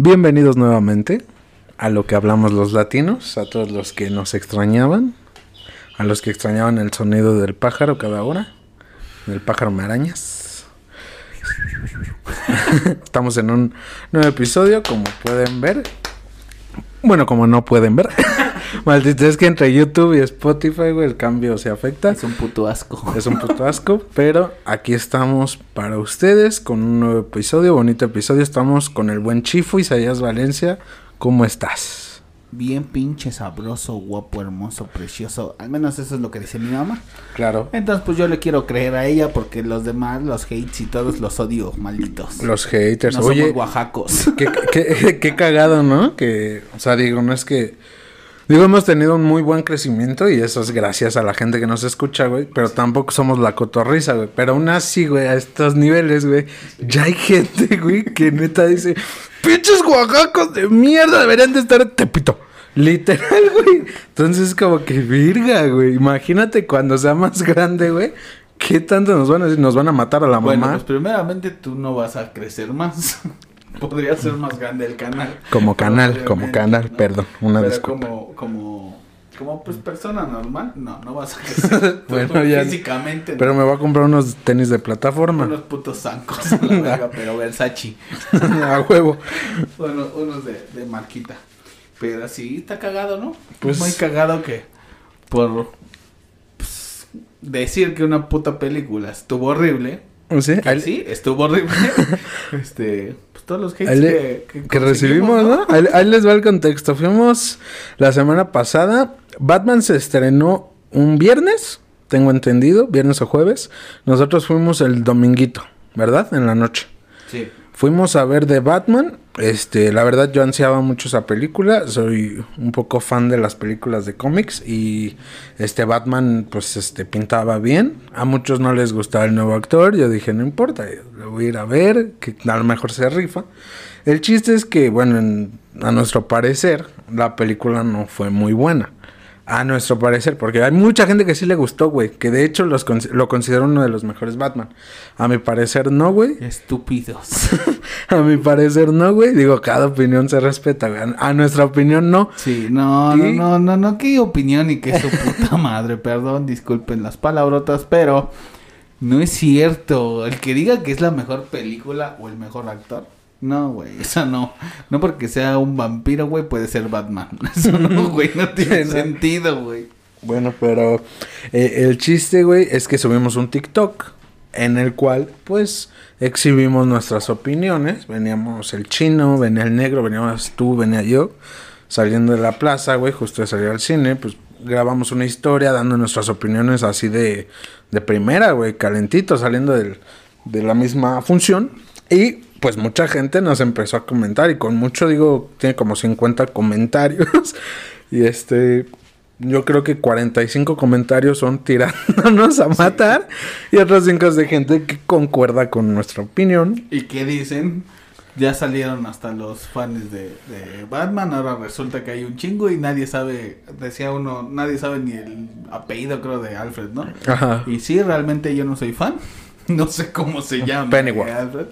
Bienvenidos nuevamente a lo que hablamos los latinos, a todos los que nos extrañaban, a los que extrañaban el sonido del pájaro cada hora, del pájaro me arañas. Estamos en un nuevo episodio, como pueden ver. Bueno, como no pueden ver. Maldito, es que entre YouTube y Spotify, güey, el cambio se afecta. Es un puto asco. Es un puto asco, pero aquí estamos para ustedes con un nuevo episodio, bonito episodio. Estamos con el buen Chifo Isaías Valencia. ¿Cómo estás? Bien pinche sabroso, guapo, hermoso, precioso. Al menos eso es lo que dice mi mamá. Claro. Entonces, pues yo le quiero creer a ella porque los demás, los hates y todos los odio, malditos. Los haters. No Oye, somos oaxacos. qué, qué- qué cagado, ¿no? Que, o sea, digo, no es que... Digo, hemos tenido un muy buen crecimiento y eso es gracias a la gente que nos escucha, güey. Pero tampoco somos la cotorriza, güey. Pero aún así, güey, a estos niveles, güey, ya hay gente, güey, que neta dice, pinches oaxacos de mierda, deberían de estar en Tepito. Literal, güey. Entonces, como que virga, güey. Imagínate cuando sea más grande, güey. ¿Qué tanto nos van a decir? ¿Nos van a matar a la Bueno, mamá? pues primeramente tú no vas a crecer más. Podría ser más grande el canal. Como canal, como canal, ¿no? perdón, una Pero disculpa. como, como, como pues persona normal, no, no vas a crecer. Bueno, ya- Físicamente, Pero no. me voy a comprar unos tenis de plataforma. Unos putos zancos la verga, pero Versace. a huevo. Bueno, unos de, de marquita. Pero sí, está cagado, ¿no? Pues- Muy cagado que por pues, decir que una puta película estuvo horrible. Sí, que ahí- sí, estuvo horrible. este, todos los hates le- que, que, que recibimos, ¿no? Ahí, ahí les va el contexto. Fuimos la semana pasada. Batman se estrenó un viernes, tengo entendido, viernes o jueves. Nosotros fuimos el dominguito, ¿verdad? En la noche. Sí. Fuimos a ver de Batman. Este, la verdad yo ansiaba mucho esa película. Soy un poco fan de las películas de cómics y este Batman pues este pintaba bien. A muchos no les gustaba el nuevo actor. Yo dije, no importa, voy a ir a ver, que a lo mejor se rifa. El chiste es que, bueno, en- a nuestro parecer, la película no fue muy buena. A nuestro parecer, porque hay mucha gente que sí le gustó, güey. Que de hecho los con- lo considero uno de los mejores Batman. A mi parecer no, güey. Estúpidos. A mi parecer no, güey. Digo, cada opinión se respeta, güey. A nuestra opinión no. Sí, no, Y- no, no, no, no, qué opinión y qué su puta madre, perdón, disculpen las palabrotas, pero no es cierto. El que diga que es la mejor película o el mejor actor, no, güey, eso no. No porque sea un vampiro, güey, puede ser Batman. Eso no, güey, no tiene sentido, güey. Bueno, pero eh, el chiste, güey, es que subimos un TikTok en el cual, pues, exhibimos nuestras opiniones. Veníamos el chino, venía el negro, veníamos tú, venía yo, saliendo de la plaza, güey, justo de salir al cine, pues grabamos una historia dando nuestras opiniones así de, de primera, güey, calentito, saliendo del- de la misma función. Y pues mucha gente nos empezó a comentar y con mucho digo, tiene como 50 comentarios. y este, yo creo que 45 comentarios son tirándonos a matar y otros 5 es de gente que concuerda con nuestra opinión. ¿Y qué dicen? Ya salieron hasta los fans de, de Batman, ahora resulta que hay un chingo y nadie sabe, decía uno, nadie sabe ni el apellido creo de Alfred, ¿no? Ajá. Y sí, realmente yo no soy fan. No sé cómo se llama. Pennyworth. eh, Alfred.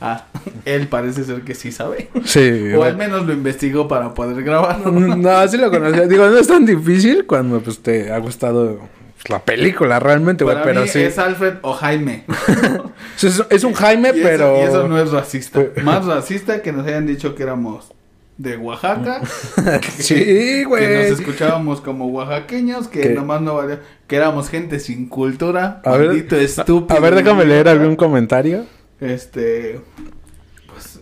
Ah, él parece ser que sí sabe. Sí. O al menos lo investigó para poder grabarlo. No, así lo conocía. Digo, no es tan difícil cuando pues te ha gustado la película realmente, güey, pero mí sí. es Alfred o Jaime. Es, es un Jaime, Y eso- pero... y eso no es racista. Más racista que nos hayan dicho que éramos de Oaxaca. Sí, Que güey. nos escuchábamos como oaxaqueños, que Que- nomás no valía, que éramos gente sin cultura, A ver, estúpido. A ver, déjame leer algún comentario. Este, pues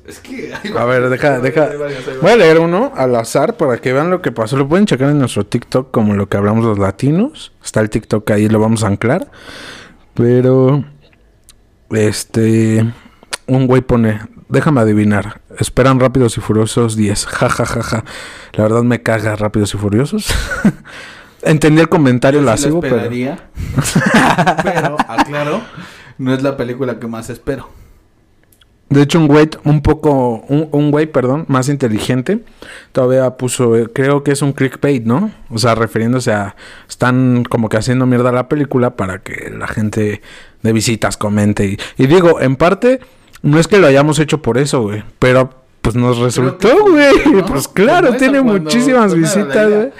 es que hay A ver, deja, hay deja. varios, hay varios. Voy a leer uno al azar para que vean lo que pasó. Lo pueden checar en nuestro TikTok como lo que hablamos los latinos. Está el TikTok ahí, lo vamos a anclar. Pero, este, un güey pone, déjame adivinar, esperan Rápidos y Furiosos 10. Ja, ja, ja, ja. La verdad me caga Rápidos y Furiosos. Entendí el comentario Yo sí lo lascivo, pero... pero, aclaro, no es la película que más espero. De hecho, un güey un poco, un, un güey, perdón, más inteligente, todavía puso, eh, creo que es un clickbait, ¿no? O sea, refiriéndose a, están como que haciendo mierda la película para que la gente de visitas comente. Y, y digo, en parte, no es que lo hayamos hecho por eso, güey, pero pues nos resultó, güey. Pues claro, tiene muchísimas era visitas, güey.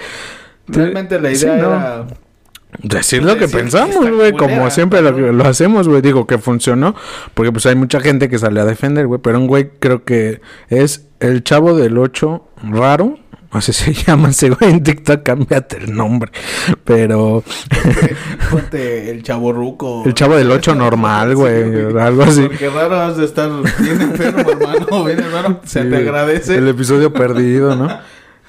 Realmente la idea Sí, no. Decir lo que Decir pensamos, güey, como siempre lo, lo hacemos, güey. Digo que funcionó, porque pues hay mucha gente que sale a defender, güey. Pero un güey creo que es el chavo del 8 raro. Así se llama ese güey en TikTok, cámbiate el nombre. Pero Ponte el chavo ruco. el chavo del 8 normal, güey, Sí, algo así. Porque raro has de estar bien enfermo, hermano. Bien raro. Se Sí, te agradece. El episodio perdido, ¿no?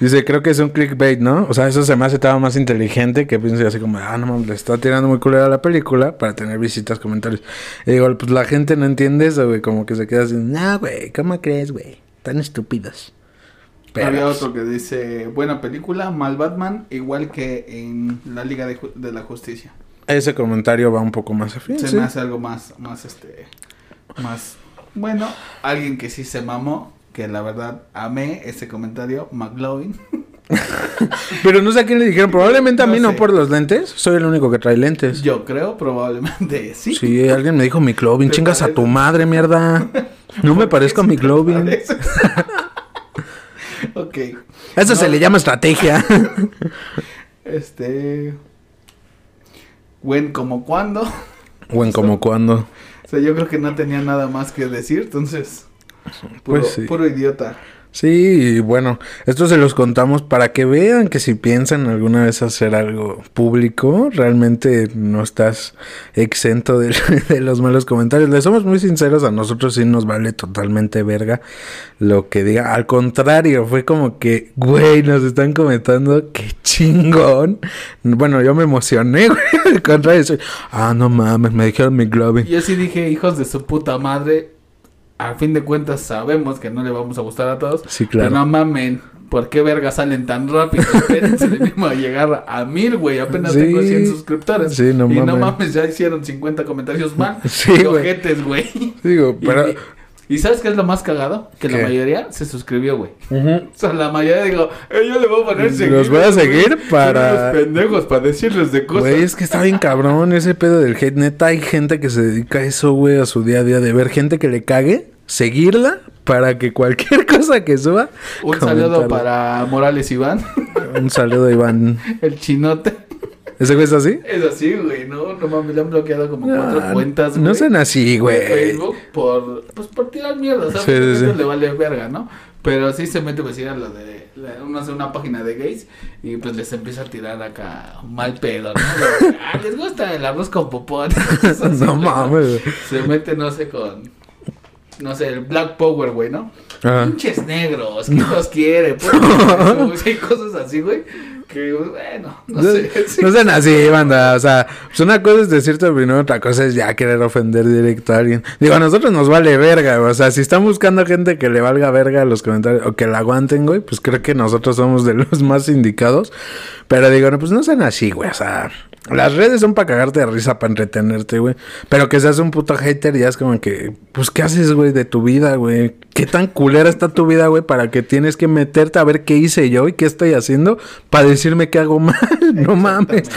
Dice, creo que es un clickbait, ¿no? O sea, eso se me hace todavía más inteligente que piense así como, ah, no mames, le está tirando muy culera a la película para tener visitas, comentarios. Y digo, pues la gente no entiende eso, güey, como que se queda así, no, güey, ¿cómo crees, güey? Tan estúpidos. Pero, Había pues, otro que dice, buena película, mal Batman, igual que en la Liga de, la Justicia. ese comentario va un poco más afín, Se sí. me hace algo más, más este, más, bueno, alguien que sí se mamó, que la verdad amé ese comentario, McLovin. Pero no sé a quién le dijeron, probablemente a mí no sé. por los lentes, soy el único que trae lentes. Yo creo, probablemente sí. Sí, alguien me dijo mi Clovin, ¿Te chingas a tu madre, mierda. No me parezco a mi Clovin. Parece. ok. Eso No. se le llama estrategia. Este. Buen como cuando. o en como cuando. O sea, yo creo que no tenía nada más que decir, entonces. Puro, Pues sí. puro idiota. Sí, y bueno, esto se los contamos para que vean que si piensan alguna vez hacer algo público, realmente no estás exento de, de los malos comentarios. Le somos muy sinceros, a nosotros sí nos vale totalmente verga lo que diga. Al contrario, fue como que, güey, nos están comentando, qué chingón. Bueno, yo me emocioné, güey. Al contrario, soy, ah, no mames, me dijeron mi Glove. Yo sí dije, hijos de su puta madre. A fin de cuentas sabemos que no le vamos a gustar a todos. Sí, claro. Pero no mamen. ¿Por qué verga salen tan rápido? Espérense de mismo a llegar a mil, güey. Apenas Sí. tengo 100 suscriptores. Sí, no y no mames. ya hicieron 50 comentarios mal. Sí, ojetes, güey. Digo, pero... Y, y ¿sabes qué es lo más cagado? Que la ¿Qué? mayoría se suscribió, güey. Ujú. O sea, la mayoría digo, eh, yo le voy a poner seguir. Los voy a seguir para- unos pendejos para decirles de cosas. Güey, es que está bien cabrón ese pedo del hate. Neta, hay gente que se dedica a eso, güey, a su día a día, de ver gente que le cague, seguirla, para que cualquier cosa que suba. Un saludo para Morales Iván, Un saludo, Iván. el chinote. ¿Ese güey es así? Es así, güey, no, no mames, le han bloqueado como cuatro Ah, cuentas, No sean así, güey. Facebook por, pues por tirar mierda, ¿sabes? Sí, sí, sí. le vale verga, ¿no? Pero sí se mete pues a lo de, uno hace una página de gays y pues les empieza a tirar acá mal pedo, ¿no? De, ah, les gusta el arroz con popón. No mames. Se mete, no sé, con, no sé, el Black Power, güey, ¿no? Ajá. Pinches negros, ¿quién los quiere? Pues, hay cosas así, güey, que, bueno, no No, sé. no sean así, banda. O sea, pues una cosa es decirte opinión, otra cosa es ya querer ofender directo a alguien. Digo, a nosotros nos vale verga, güey. O sea, si están buscando gente que le valga verga los comentarios o que la aguanten, güey, pues creo que nosotros somos de los más indicados. Pero digo, no, pues no sean así, güey. O sea, las redes son para cagarte de risa, para entretenerte, güey. Pero que seas un puto hater ya es como que, pues, ¿qué haces, güey, de tu vida, güey? ¿Qué tan culera está tu vida, güey, para que tienes que meterte a ver qué hice yo y qué estoy haciendo para decirme que hago mal? no mames.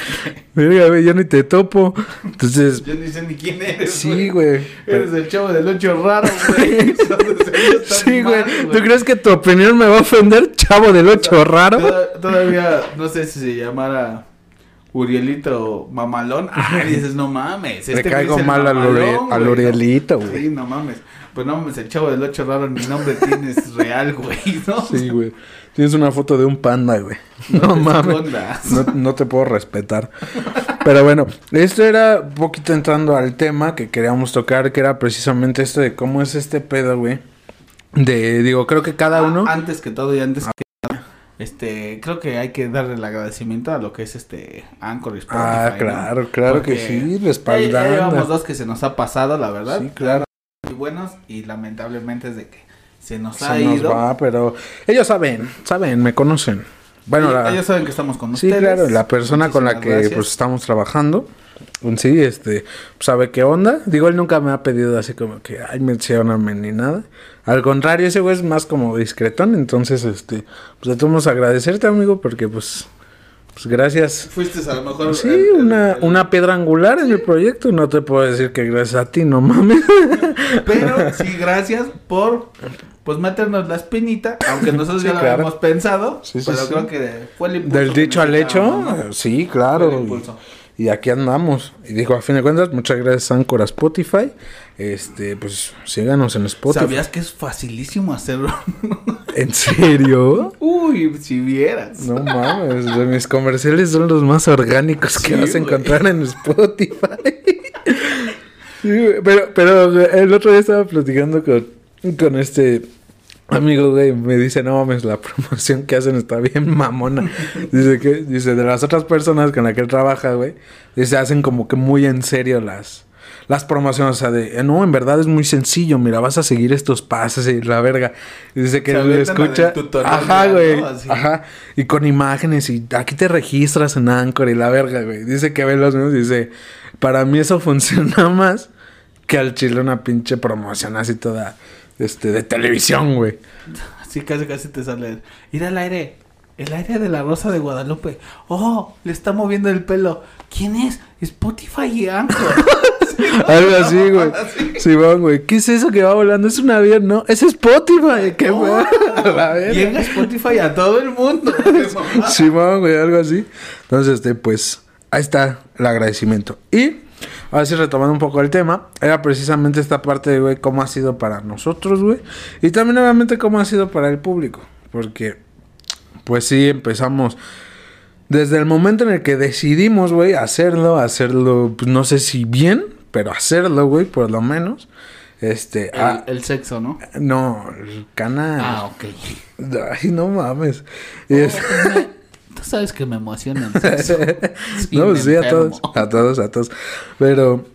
Verga, güey, yo ni te topo. Entonces, Yo ni sé ni quién eres, sí, güey. Eres el chavo del ocho raro, güey. Sí, güey. ¿Tú crees que tu opinión me va a ofender, chavo del ocho raro? Toda- Todavía, no sé si se llamara Urielito Mamalón. Ay, dices, no mames. Le este güey caigo es mal al, mamalón, al Urielito, güey. Sí, no mames. Pues no mames, el chavo del ocho raro, ni nombre tienes real, güey, ¿no? Sí, güey. Tienes una foto de un panda, güey. No mames. No, no te puedo respetar. Pero bueno, esto era un poquito entrando al tema que queríamos tocar, que era precisamente esto de cómo es este pedo, güey. De, digo, creo que cada Ah, uno. Antes que todo y antes que nada, este, creo que hay que darle el agradecimiento a lo que es este Anchor y Spotify, Ah, ¿no? claro, claro que Porque sí, Ya, ya respaldando. llevamos dos que se nos ha pasado, la verdad. Sí, claro. Muy buenos y lamentablemente es de que se nos Se ha nos ido. va, pero ellos saben, saben, me conocen. Bueno, Ellos- la- ellos saben que estamos con Sí, ustedes. claro, la persona con la que Muchísimas pues estamos trabajando, sí, este, sabe qué onda. Digo, él nunca me ha pedido así como que, ay, mencióname ni nada. Al contrario, ese güey es más como discretón, entonces, este, pues le tomamos agradecerte, amigo, porque pues, pues gracias. Fuiste a lo mejor. Sí, el- el- una, el- una piedra angular en el proyecto, no te puedo decir que gracias a ti, no mames. Pero sí, gracias por pues meternos la espinita, aunque nosotros Sí, ya lo claro. habíamos pensado, Sí, sí, pero creo que fue el impulso Del dicho al hecho, sí, Fue claro. el impulso. Y, y aquí andamos. Y digo, a fin de cuentas, muchas gracias Anchor a Spotify. Este, pues síganos en Spotify. ¿Sabías que es facilísimo hacerlo? ¿En serio? Uy, si vieras. No mames, mis comerciales son los más orgánicos que vas a encontrar en Spotify. Sí, pero, pero el otro día estaba platicando con, con este amigo, güey, me dice, no mames, la promoción que hacen está bien mamona. Dice que, dice, de las otras personas con las que él trabaja, güey, dice, hacen como que muy en serio las, las promociones, o sea, de, eh, no, en verdad es muy sencillo, mira, vas a seguir estos pasos y la verga. Dice que la escucha, ajá, güey, ajá, y con imágenes y aquí te registras en Anchor y la verga, güey. Dice que ve los y dice, para mí eso funciona más que al chile una pinche promoción así toda, este, de televisión, güey. Así casi casi te sale. Ir al aire. El aire de la Rosa de Guadalupe. Oh, le está moviendo el pelo. ¿Quién es? Spotify y Anchor. Algo así, güey. Sí, va, güey. ¿Qué es eso que va volando? Es un avión, ¿no? Es Spotify. ¿Qué, Oh. la. Llega Spotify a todo el mundo. Simón, güey, algo así. Entonces, este, pues, ahí está el agradecimiento. Y, ahora sí, retomando un poco el tema, era precisamente esta parte de, güey, cómo ha sido para nosotros, güey. Y también, obviamente, cómo ha sido para el público. Porque, pues sí, empezamos... Desde el momento en el que decidimos, güey, hacerlo, hacerlo, pues no sé si bien, pero hacerlo, güey, por lo menos. Este, El, ah, el sexo, ¿no? no, el canal. Ah, ok. Ay, no mames. Y es- Tú sabes que me emociona el sexo. Sí, no, me sí, a todos, a todos, a todos. Pero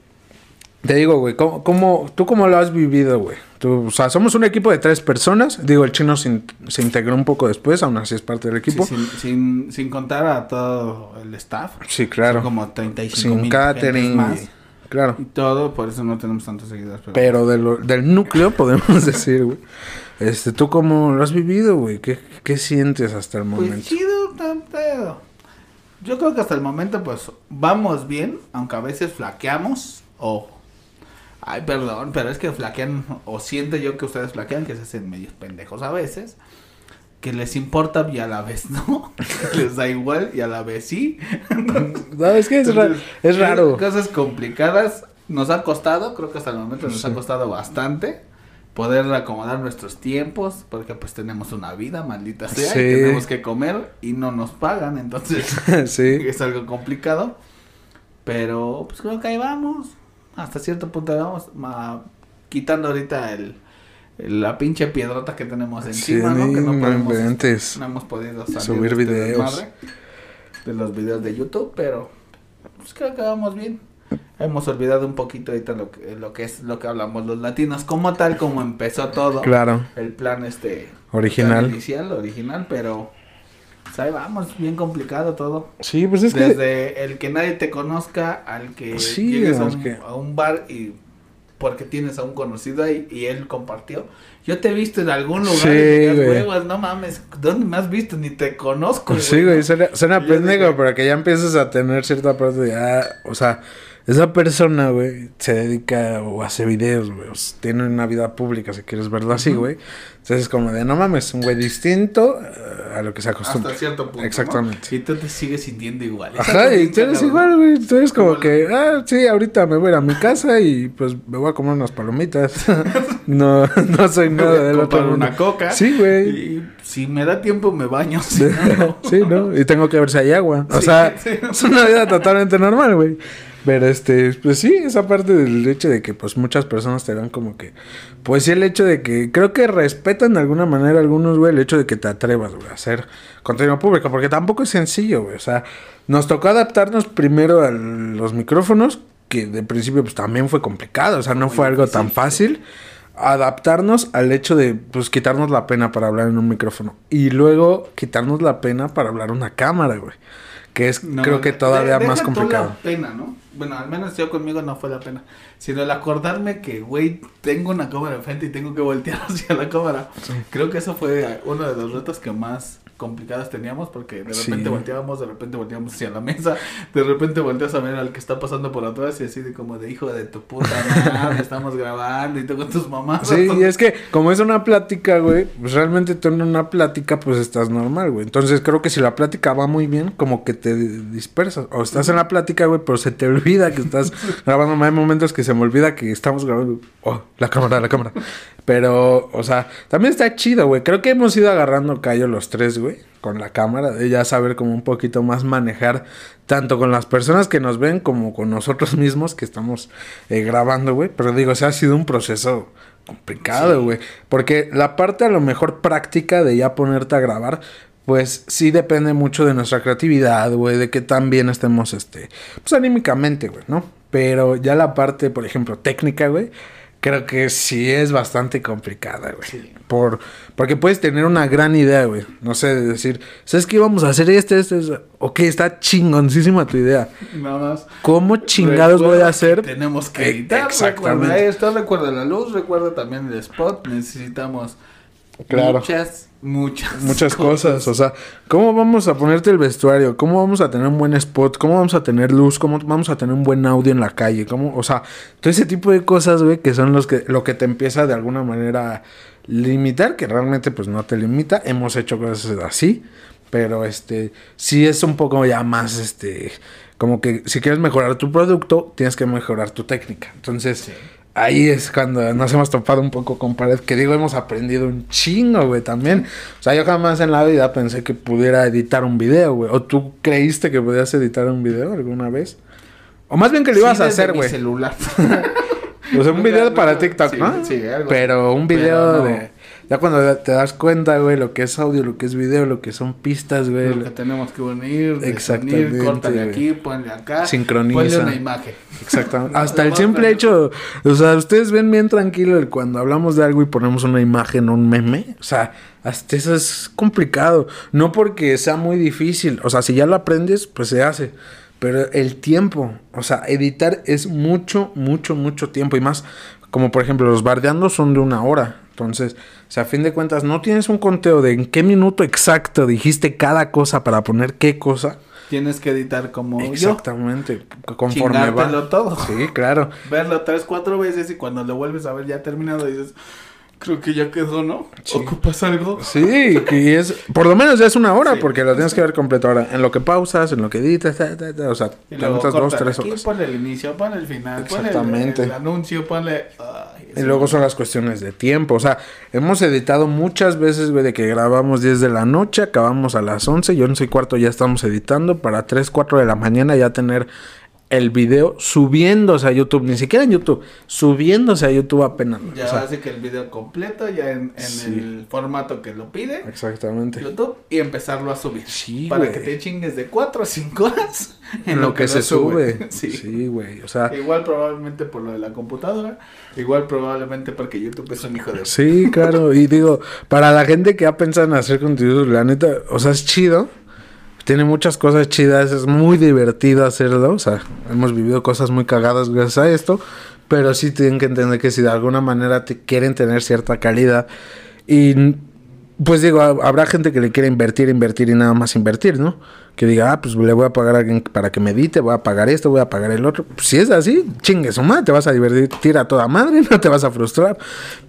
te digo, güey, ¿cómo, cómo, tú cómo lo has vivido, güey? Tú, o sea, somos un equipo de tres personas. Digo, el chino se, in- se integró un poco después, aún así es parte del equipo. Sí, sin, sin, sin contar a todo el staff. Sí, claro. Son como 35 Sin mil catering. más. y- Claro. Y todo, por eso no tenemos tantos seguidores. Pero, Pero de lo- del núcleo podemos decir, güey. Este, ¿tú cómo lo has vivido, güey? ¿Qué, ¿Qué sientes hasta el Pues momento? chido, tan pedo. Yo creo que hasta el momento, pues, vamos bien, aunque a veces flaqueamos, o... Ay, perdón, pero es que flaquean, o siento yo que ustedes flaquean, que se hacen medios pendejos a veces, que les importa y a la vez no, les da igual y a la vez sí. No, es que es, ra- Entonces, es raro. Cosas complicadas, nos ha costado, creo que hasta el momento nos Sí. ha costado bastante poder acomodar nuestros tiempos, porque pues tenemos una vida, maldita sea, Sí. y tenemos que comer y no nos pagan, entonces sí. es algo complicado. Pero pues creo que ahí vamos, hasta cierto punto ahí vamos, ma- quitando ahorita el, el- la pinche piedrota que tenemos encima, ¿no? Que no podemos, no hemos podido salir Subir de este videos. de los videos de YouTube, pero pues creo que vamos bien. Hemos olvidado un poquito ahorita lo que, lo que es lo que hablamos los latinos, como tal como empezó todo. Claro. El plan este Original. plan inicial, original, pero pues, ahí vamos, bien complicado todo. Sí, pues es que... Desde el que nadie te conozca al que Sí, llegues a un, que- a un bar y porque tienes a un conocido ahí y él compartió. Yo te he visto en algún lugar Sí, güey. huevas, no mames, ¿dónde me has visto? Ni te conozco. Sí, güey, suena, suena pendejo, pero que ya empiezas a tener cierta parte de, ah, o sea, esa persona, güey, se dedica o hace videos, güey, o sea, tiene una vida pública, si quieres verlo así, güey. Entonces es como de, no mames, un güey distinto eh, a lo que se acostumbra. Hasta cierto punto. ¿no? Exactamente. Y tú te sigues sintiendo igual. Ajá, y tú eres igual, ¿no? güey. Tú eres como que, ah, sí, ahorita me voy a ir a mi casa y pues me voy a comer unas palomitas. no, no soy nada voy a del otro comprar mundo. una coca. Sí, güey. Y si me da tiempo me baño. si no, no. sí, ¿no? Y tengo que ver si hay agua. O Sí, sea, sí. es una vida totalmente normal, güey. Pero este, pues sí, esa parte del hecho de que pues muchas personas te dan como que, pues sí el hecho de que creo que respetan de alguna manera algunos, güey, el hecho de que te atrevas, güey, a hacer contenido público, porque tampoco es sencillo, güey. O sea, nos tocó adaptarnos primero a los micrófonos, que de principio pues también fue complicado, o sea, no Muy fue algo difícil, tan fácil adaptarnos al hecho de pues quitarnos la pena para hablar en un micrófono y luego quitarnos la pena para hablar en una cámara, güey. Que es No, creo que todavía más complicado. la pena, ¿no? Bueno, al menos yo conmigo no fue la pena. Sino el acordarme que, güey, tengo una cámara enfrente y tengo que voltear hacia la cámara. Creo que eso fue uno de los retos que más complicadas teníamos porque de repente volteábamos, de repente volteábamos hacia la mesa, de repente volteas a ver al que está pasando por atrás y así de como de hijo de tu puta madre, estamos grabando y tú con tus mamás. Sí, y es que como es una plática, güey, pues realmente tú en una plática pues estás normal, güey. Entonces creo que si la plática va muy bien, como que te dispersas. O estás en la plática, güey, pero se te olvida que estás grabando. Hay momentos que se me olvida que estamos grabando. Oh, la cámara, la cámara. Pero, o sea, también está chido, güey. Creo que hemos ido agarrando callo los tres, güey, con la cámara, de ya saber como un poquito más manejar tanto con las personas que nos ven como con nosotros mismos que estamos eh, grabando, güey. Pero digo, o sea, ha sido un proceso complicado, güey. Porque la parte a lo mejor práctica de ya ponerte a grabar, pues sí depende mucho de nuestra creatividad, güey, de que tan bien estemos, este, pues anímicamente, güey, ¿no? Pero ya la parte, por ejemplo, técnica, güey, creo que sí es bastante complicada, güey. Por, porque puedes tener una gran idea, güey. No sé, de decir, ¿sabes qué vamos a hacer este, este, este? Ok, está chingoncísima tu idea. Nada más. ¿Cómo chingados voy a hacer? Tenemos que editar. Exactamente. Recuerda esto, recuerda la luz, recuerda también el spot. Necesitamos claro. muchas muchas muchas cosas. O sea, ¿cómo vamos a ponerte el vestuario? ¿Cómo vamos a tener un buen spot? ¿Cómo vamos a tener luz? ¿Cómo vamos a tener un buen audio en la calle? ¿Cómo? O sea, todo ese tipo de cosas, güey, que son los que lo que te empieza de alguna manera limitar, que realmente pues no te limita. Hemos hecho cosas así, pero este sí es un poco ya más este como que si quieres mejorar tu producto, tienes que mejorar tu técnica. Entonces, ahí es cuando nos hemos topado un poco con pared, que digo, hemos aprendido un chingo, güey, también. O sea, yo jamás en la vida pensé que pudiera editar un video, güey. ¿O tú creíste que podías editar un video alguna vez? O más bien que lo ibas a hacer, güey. celular. o sea, un video para TikTok, ¿no? Sí, algo Pero un video de ya cuando te das cuenta, güey, lo que es audio, lo que es video, lo que son pistas, güey. Lo que tenemos que unir, Exactamente. Córtale aquí, ponle acá. Sincroniza. Ponle una imagen. Exactamente. Hasta el simple hecho, o sea, ustedes ven bien tranquilo cuando hablamos de algo y ponemos una imagen o un meme. O sea, hasta eso es complicado. No porque sea muy difícil. O sea, si ya lo aprendes, pues se hace. Pero el tiempo, o sea, editar es mucho, mucho, mucho tiempo. Y más, como por ejemplo, los bardeando son de una hora. Entonces, o sea, a fin de cuentas, no tienes un conteo de en qué minuto exacto dijiste cada cosa para poner qué cosa. Tienes que editar como Exactamente, conforme va. todo. Sí, claro. Verlo tres, cuatro veces y cuando lo vuelves a ver ya terminado dices, Creo que ya quedó, ¿no? ¿Ocupas algo? Sí, que es. Por lo menos ya es una hora, porque lo tienes que ver completo ahora. En lo que pausas, en lo que editas, o sea, te dos, tres aquí, horas. Ponle el inicio, ponle el final, Exactamente. Ponle el, anuncio, ponle. Y luego son las cuestiones de tiempo. O sea, hemos editado muchas veces, güey, de que grabamos 10 de la noche, acabamos a las 11 y 11 y cuarto ya estamos editando para 3, 4 de la mañana ya tener el video subiéndose a YouTube, ni siquiera en YouTube, subiéndose a YouTube apenas. Ya hace que el video completo, ya en, el formato que lo pide. Exactamente. YouTube y empezarlo a subir. Sí, Para que te chingues de 4 a 5 horas en, lo, que, se sube. Sí, güey. o sea. Igual probablemente por lo de la computadora, igual probablemente porque YouTube es un hijo de... Sí, claro. y digo, para la gente que ha pensado en hacer contenido, la neta, o sea, es chido tiene muchas cosas chidas, es muy divertido hacerlo, o sea, hemos vivido cosas muy cagadas gracias a esto, pero sí tienen que entender que si de alguna manera te quieren tener cierta calidad y pues digo, habrá gente que le quiere invertir, invertir y nada más invertir, ¿no? Que diga, ah, pues le voy a pagar a alguien para que medite, voy a pagar esto, voy a pagar el otro. Pues si es así, chingue su madre, te vas a divertir a toda madre, no te vas a frustrar.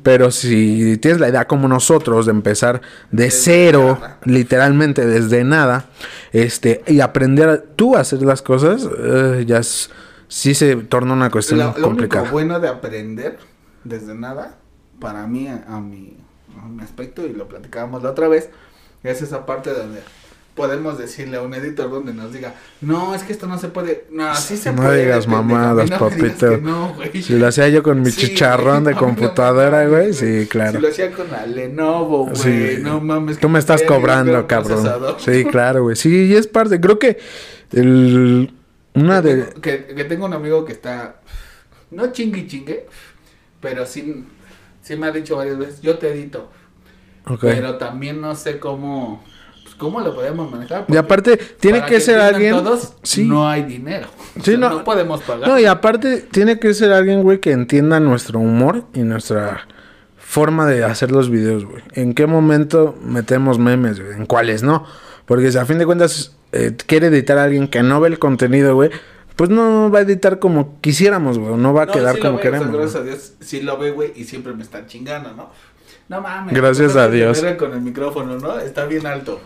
Pero si tienes la idea como nosotros de empezar de cero, literalmente desde nada, este, y aprender tú a hacer las cosas, eh, ya es, sí se torna una cuestión lo, complicada. Lo bueno de aprender desde nada, para mí, a, a mi aspecto, y lo platicábamos la otra vez, es esa parte donde podemos decirle a un editor donde nos diga, no, es que esto no se puede, no, sí se no puede. Digas mamadas, no papito. No, si lo hacía yo con mi chicharrón de computadora, güey, sí, claro. Si lo hacía con la Lenovo, güey, no mames. Tú me estás cobrando, cabrón. Sí, claro, güey. Sí, y es parte, creo que el... Una de... que, que tengo un amigo que está, no chingue chingue, pero sí, sí me ha dicho varias veces, yo te edito. Okay. Pero también no sé cómo ¿Cómo lo podemos manejar? y aparte, tiene que, ser alguien. Todos, sí. No hay dinero. Sí, no, no, podemos pagar. No, y aparte, tiene que ser alguien, güey, que entienda nuestro humor y nuestra forma de hacer los videos, güey. ¿En qué momento metemos memes, güey? ¿En cuáles no? Porque si a fin de cuentas eh, quiere editar a alguien que no ve el contenido, güey, pues no va a editar como quisiéramos, güey. No va a No, quedar sí como ve, o sea, queremos. gracias güey. a Dios, sí lo ve, güey, y siempre me están chingando, ¿no? No mames. Gracias a Dios. con el micrófono, ¿no? Está bien alto.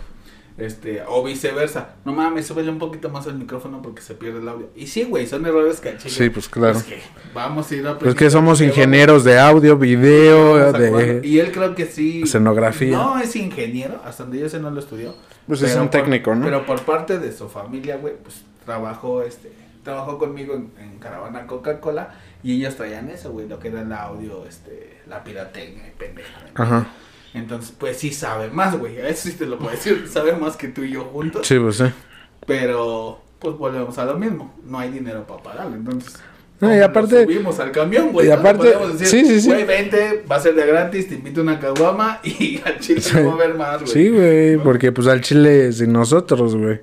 Este, o viceversa. No mames, súbele un poquito más el micrófono porque se pierde el audio. Y sí, güey, son errores que Sí, pues, claro. que vamos a ir aprendiendo. Pues que somos ingenieros de audio, video, de... Y él creo que sí. escenografía. No es ingeniero, hasta donde yo sé no lo estudió. Pues es un por- técnico, ¿no? Pero por parte de su familia, güey, pues trabajó, este, trabajó conmigo en, en Caravana Coca-Cola y ellos traían eso, güey, lo que era el audio, este, la pirotecnia, y pendeja. ¿no? Ajá. Entonces, pues sí sabe más, güey, eso sí te lo puedo decir, sabe más que tú y yo juntos, Sí, pues sí. pero pues volvemos a lo mismo, no hay dinero para pagarle, entonces... No, y ¿cómo lo aparte- subimos al camión, güey. y ¿no? Aparte- podemos decir, sí, sí, sí. Güey, vente, va a ser de gratis, te invito una caguama y al chile no va a haber más, güey. Sí, güey, ¿No? porque pues al chile sin nosotros, güey.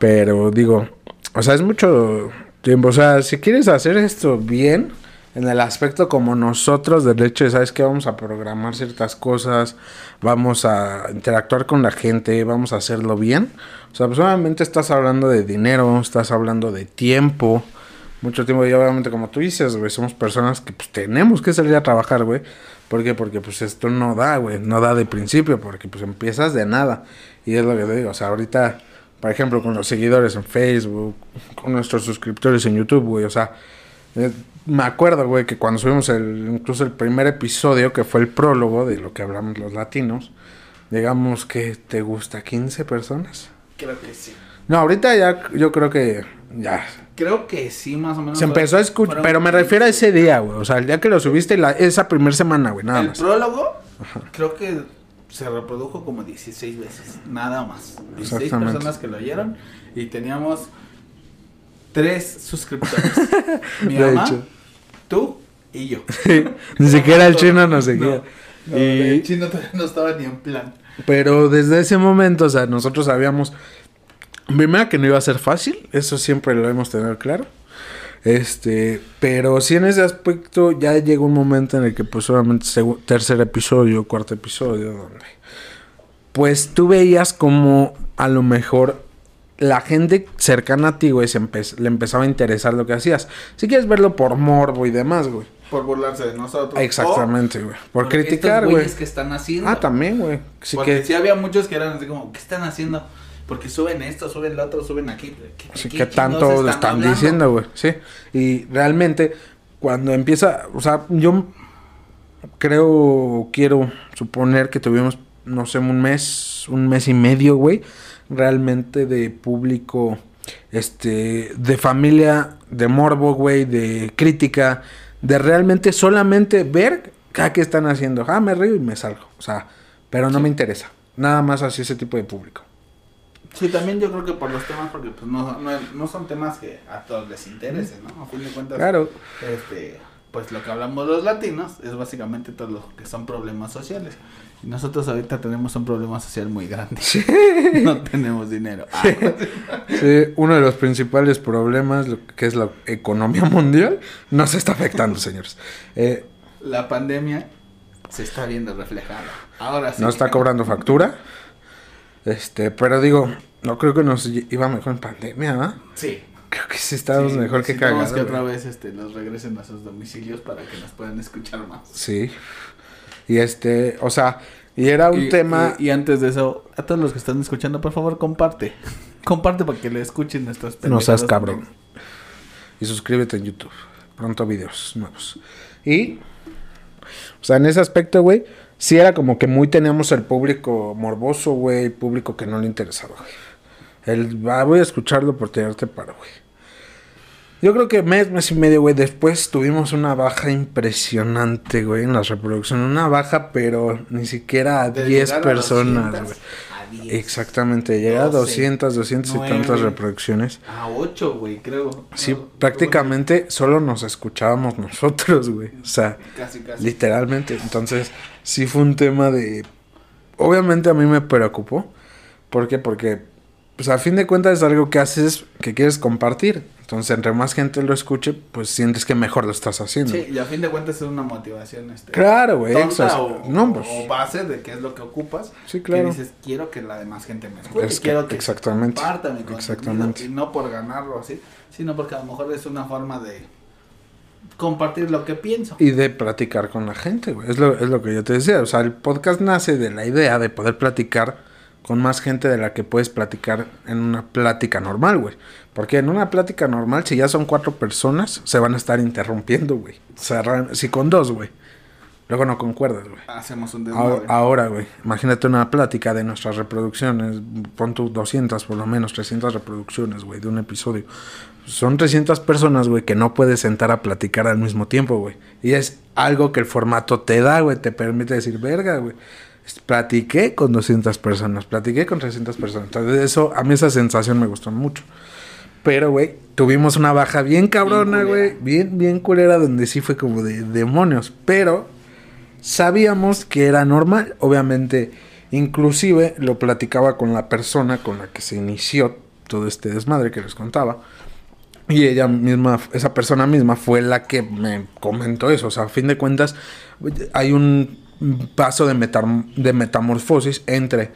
Pero digo, o sea, es mucho tiempo. O sea, si quieres hacer esto bien, en el aspecto como nosotros, del hecho ¿sabes qué? Vamos a programar ciertas cosas, vamos a interactuar con la gente, vamos a hacerlo bien. O sea, pues obviamente estás hablando de dinero, estás hablando de tiempo. Mucho tiempo y obviamente como tú dices, güey, somos personas que pues tenemos que salir a trabajar, güey. ¿Por qué? Porque pues esto no da, güey, no da de principio, porque pues empiezas de nada. Y es lo que te digo, o sea, ahorita, por ejemplo, con los seguidores en Facebook, con nuestros suscriptores en YouTube, güey, o sea, eh, me acuerdo, güey, que cuando subimos el, incluso el primer episodio, que fue el prólogo de lo que hablamos los latinos, digamos que te gusta 15 personas. Creo que sí. No, ahorita ya, yo creo que ya, Creo que sí, más o menos. se empezó a escuchar, pero me refiero a ese día, güey. O sea, el día que lo subiste, la, esa primera semana, güey, nada El más. prólogo, creo que se reprodujo como 16 veces, nada más. 16 Exactamente. personas que lo oyeron y teníamos tres suscriptores. Mi De mamá, hecho. tú y yo. Ni siquiera el chino nos seguía. No, no, Y- el chino todavía no estaba ni en plan. Pero desde ese momento, o sea, nosotros sabíamos, primero que no iba a ser fácil, eso siempre lo hemos tenido claro. Este, pero sí en ese aspecto ya llegó un momento en el que pues solamente tercer episodio, cuarto episodio, donde pues tú veías como a lo mejor la gente cercana a ti, güey, se empe- le empezaba a interesar lo que hacías. Si quieres verlo por morbo y demás, güey. Por burlarse de nosotros. Exactamente, güey. Por criticar, güey. que están haciendo. Ah, también, güey. Sí Porque que... sí había muchos que eran así como, ¿qué están haciendo? Porque suben esto, suben lo otro, suben aquí. ¿Qué, Sí, qué que tanto lo están diciendo, güey. Sí. Y realmente, cuando empieza, o sea, yo creo, quiero suponer que tuvimos, no sé, un mes, un mes y medio, güey, realmente de público, este, de familia, de morbo, güey, de crítica, de realmente solamente ver ah, qué están haciendo. Ah, me río y me salgo. O sea, pero no me interesa. Nada más así ese tipo de público. Sí, también yo creo que por los temas, porque pues no, no, no son temas que a todos les interesen, ¿no? A fin de cuentas, Claro. este, pues lo que hablamos los latinos es básicamente todo lo que son problemas sociales. Y nosotros ahorita tenemos un problema social muy grande. No tenemos dinero. Ah, Sí, uno de los principales problemas, lo que es la economía mundial, nos está afectando, señores. Eh, la pandemia se está viendo reflejada. Ahora sí. no está cobrando factura. Este, pero digo, no creo que nos iba mejor en pandemia, ¿verdad? Sí. Creo que sí estábamos Sí, mejor que cagados. que otra vez este, los regresen a sus domicilios para que nos puedan escuchar más. Sí. Y este, o sea, y era un Y- tema. Y, y antes de eso, a todos los que están escuchando, por favor, comparte. Comparte para que le escuchen nuestras No seas cabrón. Y suscríbete en YouTube. Pronto videos nuevos. Y, o sea, en ese aspecto, güey, sí era como que muy teníamos el público morboso, güey, público que no le interesaba, güey. El, "Ah, voy a escucharlo por tirarte para, güey. Yo creo que mes, mes y medio, güey, después tuvimos una baja impresionante, güey, en las reproducciones. Una baja, pero ni siquiera a De 10 llegar a personas, 200 güey. A 10. Exactamente, llega a 12, 200, 200 y tantas reproducciones. A 8, güey, creo. Sí, No, prácticamente solo nos escuchábamos nosotros, güey. O sea, Casi, casi. literalmente. Entonces, sí fue un tema de... Obviamente a mí me preocupó. ¿Por qué? Porque pues a fin de cuentas es algo que haces, que quieres compartir. Entonces, entre más gente lo escuche, pues sientes que mejor lo estás haciendo. Sí, y a fin de cuentas es una motivación. Este, Claro, güey. o, no, pues, o base de qué es lo que ocupas. Sí, claro. Que dices, quiero que la demás gente me escuche. Es que- quiero que exactamente, comparta mi exactamente. Y no por ganarlo así, sino porque a lo mejor es una forma de compartir lo que pienso. Y de platicar con la gente, güey. Es lo, es lo que yo te decía. O sea, el podcast nace de la idea de poder platicar con más gente de la que puedes platicar en una plática normal, güey. Porque en una plática normal, si ya son cuatro personas, se van a estar interrumpiendo, güey. Si con dos, güey. Luego no concuerdas, güey. Hacemos un Ahora, desmadre. ahora, güey, imagínate una plática de nuestras reproducciones, pon tú 200 por lo menos, 300 reproducciones, güey, de un episodio. Son 300 personas, güey, que no puedes sentar a platicar al mismo tiempo, güey. Y es algo que el formato te da, güey, te permite decir, verga, güey. Platiqué con 200 personas, platiqué con 300 personas. Entonces, eso, a mí esa sensación me gustó mucho. Pero, güey, tuvimos una baja bien cabrona, güey. Bien, bien culera, donde sí fue como de demonios. Pero sabíamos que era normal. Obviamente, inclusive lo platicaba con la persona con la que se inició todo este desmadre que les contaba. Y ella misma, esa persona misma fue la que me comentó eso. O sea, a fin de cuentas, hay un paso de, metam- de metamorfosis entre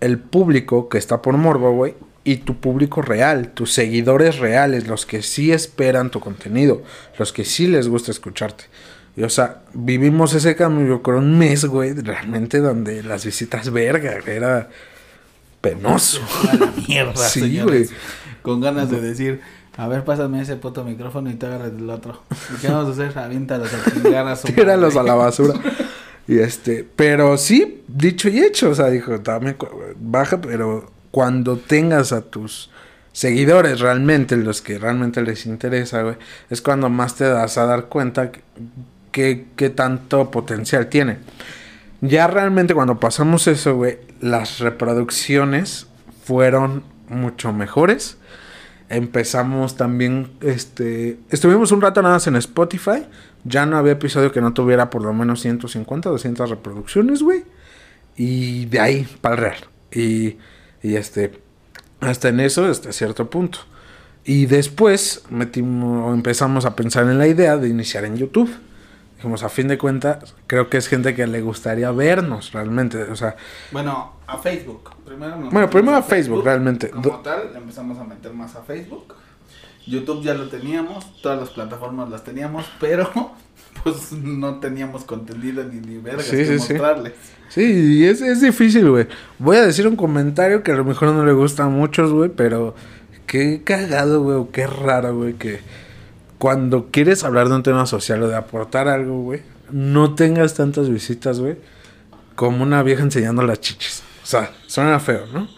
el público que está por morbo, güey, y tu público real, tus seguidores reales, los que sí esperan tu contenido, los que sí les gusta escucharte. Y, o sea, vivimos ese cambio, yo creo, un mes, güey, realmente donde las visitas, verga, era penoso. A la mierda, Sí, señores. güey. Con ganas de decir, a ver, pásame ese puto micrófono y te agarras del otro. ¿Y qué vamos a hacer? Aviéntalos a chingar a su Tíralos a la basura. Y este, pero sí, dicho y hecho, o sea, dijo, cu- baja, pero cuando tengas a tus seguidores realmente, los que realmente les interesa, güey, es cuando más te das a dar cuenta que tanto potencial tiene. Ya realmente cuando pasamos eso, güey, las reproducciones fueron mucho mejores. Empezamos también, este, estuvimos un rato nada más en Spotify. Ya no había episodio que no tuviera por lo menos 150, 200 reproducciones, güey. Y de ahí para el real. Y, y este, hasta en eso, hasta cierto punto. Y después metimos, empezamos a pensar en la idea de iniciar en YouTube. Dijimos, a fin de cuentas, creo que es gente que le gustaría vernos realmente. O sea, Bueno, a Facebook. Primero nos Bueno, primero a Facebook, realmente. Como tal, empezamos a meter más a Facebook. YouTube ya lo teníamos, todas las plataformas las teníamos, pero pues no teníamos contenido ni, ni vergas Sí, que sí, mostrarles. Sí, y es, es difícil, güey. Voy a decir un comentario que a lo mejor no le gusta a muchos, güey, pero qué cagado, güey, qué raro, güey, que cuando quieres hablar de un tema social o de aportar algo, güey, no tengas tantas visitas, güey, como una vieja enseñando las chichis. O sea, suena feo, ¿no?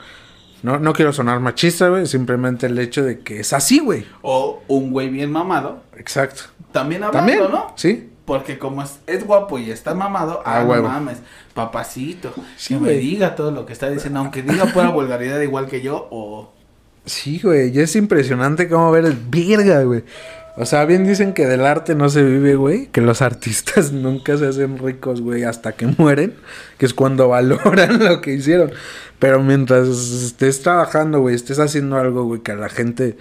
No, no quiero sonar machista, güey, simplemente el hecho de que es así, güey. O un güey bien mamado, Exacto. también hablando, También, ¿no? Sí. Porque como es, es guapo y está mamado, Ah, no mames, papacito, Sí, que me diga todo lo que está diciendo, aunque diga pura vulgaridad igual que yo, o... Sí, güey, y es impresionante cómo ver el virga, güey. O sea, bien dicen que del arte no se vive, güey, que los artistas nunca se hacen ricos, güey, hasta que mueren, que es cuando valoran lo que hicieron. Pero mientras estés trabajando, güey, estés haciendo algo, güey, que a la gente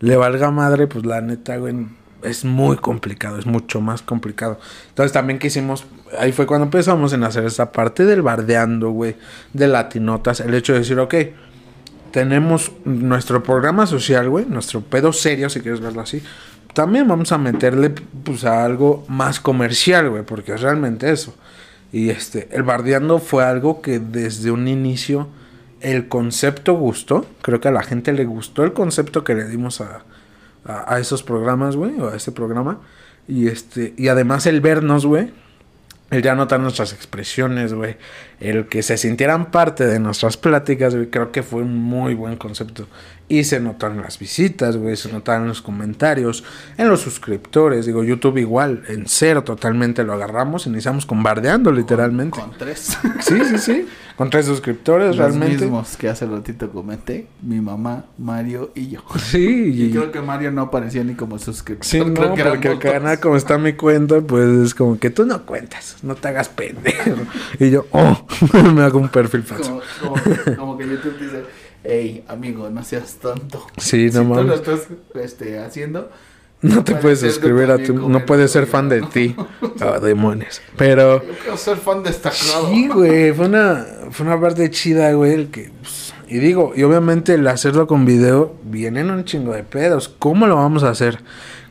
le valga madre, pues la neta, güey, es muy complicado, es mucho más complicado. Entonces también quisimos, ahí fue cuando empezamos en hacer esa parte del bardeando, güey, de latinotas, el hecho de decir, ok, tenemos nuestro programa social, güey, nuestro pedo serio, si quieres verlo así. También vamos a meterle, pues, a algo más comercial, güey, porque es realmente eso. Y este, el bardeando fue algo que desde un inicio el concepto gustó. Creo que a la gente le gustó el concepto que le dimos a, a, esos programas, güey, o a ese programa. Y este, y además el vernos, güey, el ya notar nuestras expresiones, güey. El que se sintieran parte de nuestras pláticas, güey. Creo que fue un muy buen concepto. Y se notaron las visitas, güey. Se notaron los comentarios. En los suscriptores. Digo, YouTube igual. En cero totalmente lo agarramos. Iniciamos bombardeando literalmente. Con tres. Sí, sí, sí. Con tres suscriptores Los realmente. mismos que hace ratito comenté, mi mamá, Mario y yo. Sí. Y Y, creo que Mario no aparecía ni como suscriptor. Sí, creo no, que porque dos. canal como está mi cuenta, pues es como que tú no cuentas, no te hagas pendejo. y yo, oh, me hago un perfil falso. Como, como como que YouTube dice, Ey, amigo, no seas tonto. Sí, si no tú lo mames. estás este, haciendo, No te puede puedes suscribir a tu... No puedes ser fan de ti. Ah, demonios. Pero... yo quiero ser fan destacado. Sí, güey, fue una, fue una parte chida, güey, el que, pues, y digo, y obviamente el hacerlo con video, vienen un chingo de pedos. ¿Cómo lo vamos a hacer?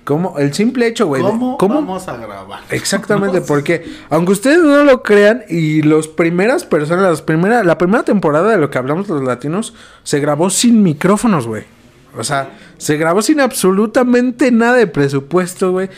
¿Cómo? El simple hecho, güey. ¿Cómo, ¿Cómo? vamos a grabar? Exactamente, porque aunque ustedes no lo crean y las primeras personas, las primera, la primera temporada de lo que hablamos los latinos se grabó sin micrófonos, güey. O sea, se grabó sin absolutamente nada de presupuesto, güey.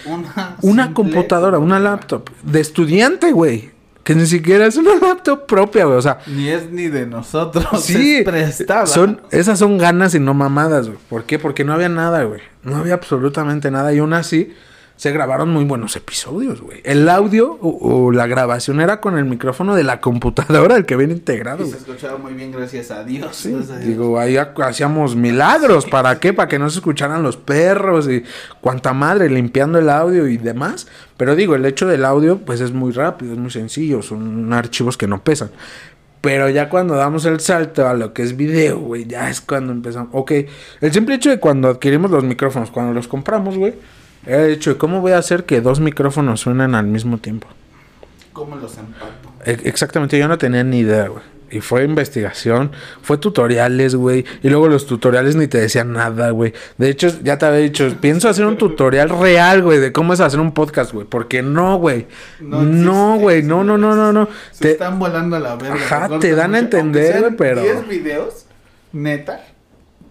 Una, computadora, una laptop de estudiante, güey. Que ni siquiera es una laptop propia, güey. O sea, Ni es ni de nosotros. sí, es prestada. son, esas son ganas y no mamadas, güey. ¿Por qué? Porque no había nada, güey. No había absolutamente nada. Y aún así, se grabaron muy buenos episodios, güey. El audio o, o la grabación era con el micrófono de la computadora, el que viene integrado, Y se escuchaba muy bien, gracias a Dios. Sí, Gracias a Dios. digo, ahí ha- hacíamos milagros. ¿Para qué? Para que no se escucharan los perros y cuanta madre limpiando el audio y demás. Pero digo, el hecho del audio, pues es muy rápido, es muy sencillo. Son archivos que no pesan. Pero ya cuando damos el salto a lo que es video, güey, ya es cuando empezamos. Ok, el simple hecho de cuando adquirimos los micrófonos, cuando los compramos, güey, hecho de cómo voy a hacer que dos micrófonos suenen al mismo tiempo. ¿Cómo los empato? E- Exactamente, yo no tenía ni idea, güey. Y fue investigación, fue tutoriales, güey. Y luego los tutoriales ni te decían nada, güey. De hecho, ya te había dicho, pienso hacer un tutorial real, güey, de cómo es hacer un podcast, güey. Porque no, güey. No güey. No, no, no, no, no. Se Te- están volando a la verga. Ajá, te dan a entender, güey, pero- 10 videos, neta,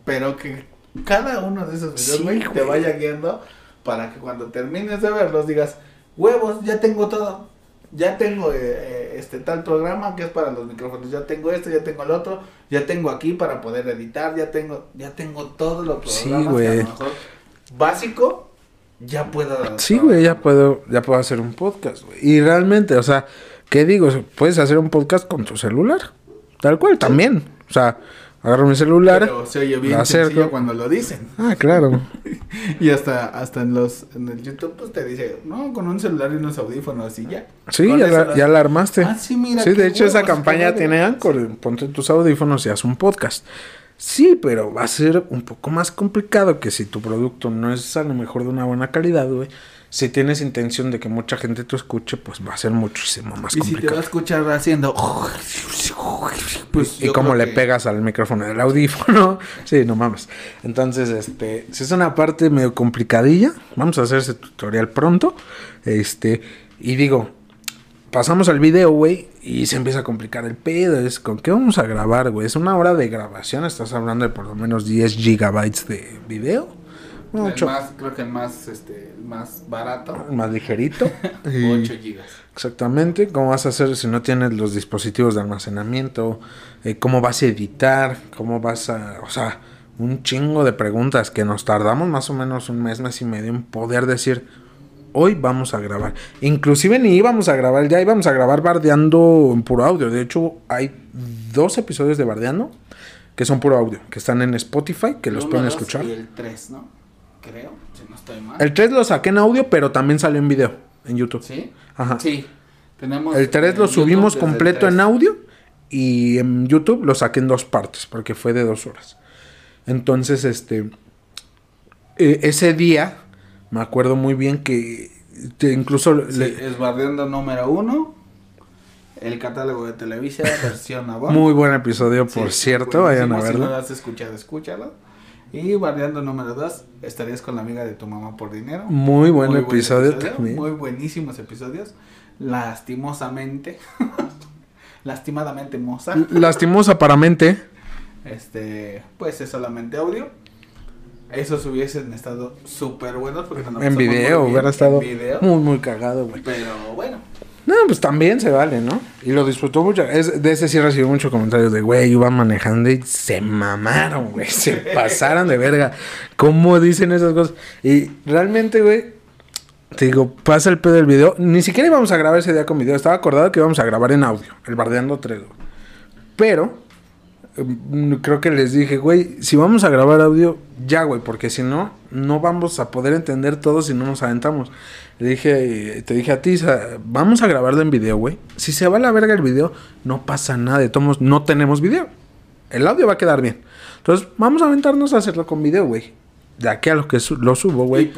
pero que cada uno de esos videos, Sí, güey, te vaya guiando para que cuando termines de verlos digas, huevos, ya tengo todo. Ya tengo eh, eh, este tal programa que es para los micrófonos, ya tengo esto, ya tengo el otro, ya tengo aquí para poder editar, ya tengo, ya tengo todos los Sí, programas que a lo mejor básico ya puedo Sí, güey, ya puedo, ya puedo hacer un podcast, güey. Y realmente, o sea, ¿qué digo? Puedes hacer un podcast con tu celular. Tal cual, también. O sea, agarro mi celular. Pero se oye bien sencillo cuando lo dicen. Ah, claro. Y hasta, hasta en los en el YouTube pues te dice, no, con un celular y unos audífonos y ya. Sí, ya la, ya la armaste. Ah, sí, mira. Sí, de hecho esa campaña tiene. Anchor. Ponte tus audífonos y haz un podcast. Sí, pero va a ser un poco más complicado que si tu producto no es a lo mejor de una buena calidad, güey. Si tienes intención de que mucha gente te escuche, pues va a ser muchísimo más Y si te va a complicado. escuchar haciendo... Pues y creo le que- pegas al micrófono del audífono. sí, no mames. Entonces, este, si es una parte medio complicadilla, vamos a hacer ese tutorial pronto. Este, y digo, pasamos al video, güey, y se empieza a complicar el pedo. Es con qué vamos a grabar, güey. Es una hora de grabación, estás hablando de por lo menos 10 gigabytes de video. El más, creo que el más, este, el más barato. más ligerito. Y- 8 gigas. Exactamente, ¿cómo vas a hacer si no tienes los dispositivos de almacenamiento? Eh, ¿Cómo vas a editar? ¿Cómo vas a...? O sea, un chingo de preguntas que nos tardamos más o menos un mes, mes y medio en poder decir, hoy vamos a grabar. Inclusive ni íbamos a grabar, ya íbamos a grabar bardeando en puro audio. De hecho, hay dos episodios de bardeando que son puro audio, que están en Spotify, que los El pueden uno, escuchar. Y el 3, ¿no? Creo, si no estoy mal. El 3 lo saqué en audio, pero también salió en video, en YouTube. ¿Sí? Ajá. Sí. Tenemos... El 3 en lo subimos completo en 3. audio y en YouTube lo saqué en dos partes porque fue de dos horas. Entonces, este, eh, ese día me acuerdo muy bien que incluso Sí, le- es Bardeando número 1. El catálogo de Televisa, versión Avon. muy buen episodio, por Sí, cierto, vayan a buenísimo. Si no lo verlo. has escuchado, escúchalo. Y bardeando número 2, estarías con la amiga de tu mamá por dinero. Muy buen episodio también. Muy buenísimos episodios. Lastimosamente. Lastimadamente moza. Lastimosa para mente. Este, pues es solamente audio. Esos hubiesen estado súper buenos porque En video, hubiera estado video. muy, muy cagado, güey. Pero bueno, No, pues también se vale, ¿no? Y lo disfrutó mucho. Es, de ese sí recibí muchos comentarios de, güey, iban manejando y se mamaron, güey. Se pasaron de verga. ¿Cómo dicen esas cosas? Y realmente, güey, te digo, pasa el pedo del video. Ni siquiera íbamos a grabar ese día con video. Estaba acordado que íbamos a grabar en audio, el Bardeando 3. güey. Pero, creo que les dije, güey, si vamos a grabar audio, ya, güey, porque si no, no vamos a poder entender todo si no nos aventamos. Le dije, te dije a ti, vamos a grabarlo en video, güey. Si se va a la verga el video, no pasa nada. De todos no tenemos video. El audio va a quedar bien. Entonces, vamos a aventarnos a hacerlo con video, güey. De aquí a lo que su- lo subo, güey.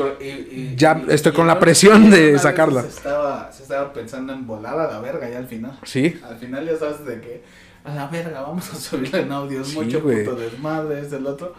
Ya y- estoy y con la presión de sacarla. Se estaba, se estaba pensando en volar a la verga ya al final. Sí. Al final ya sabes de que a la verga vamos a subirle en audio. Es Sí, mucho güey. puto desmadre, es el otro.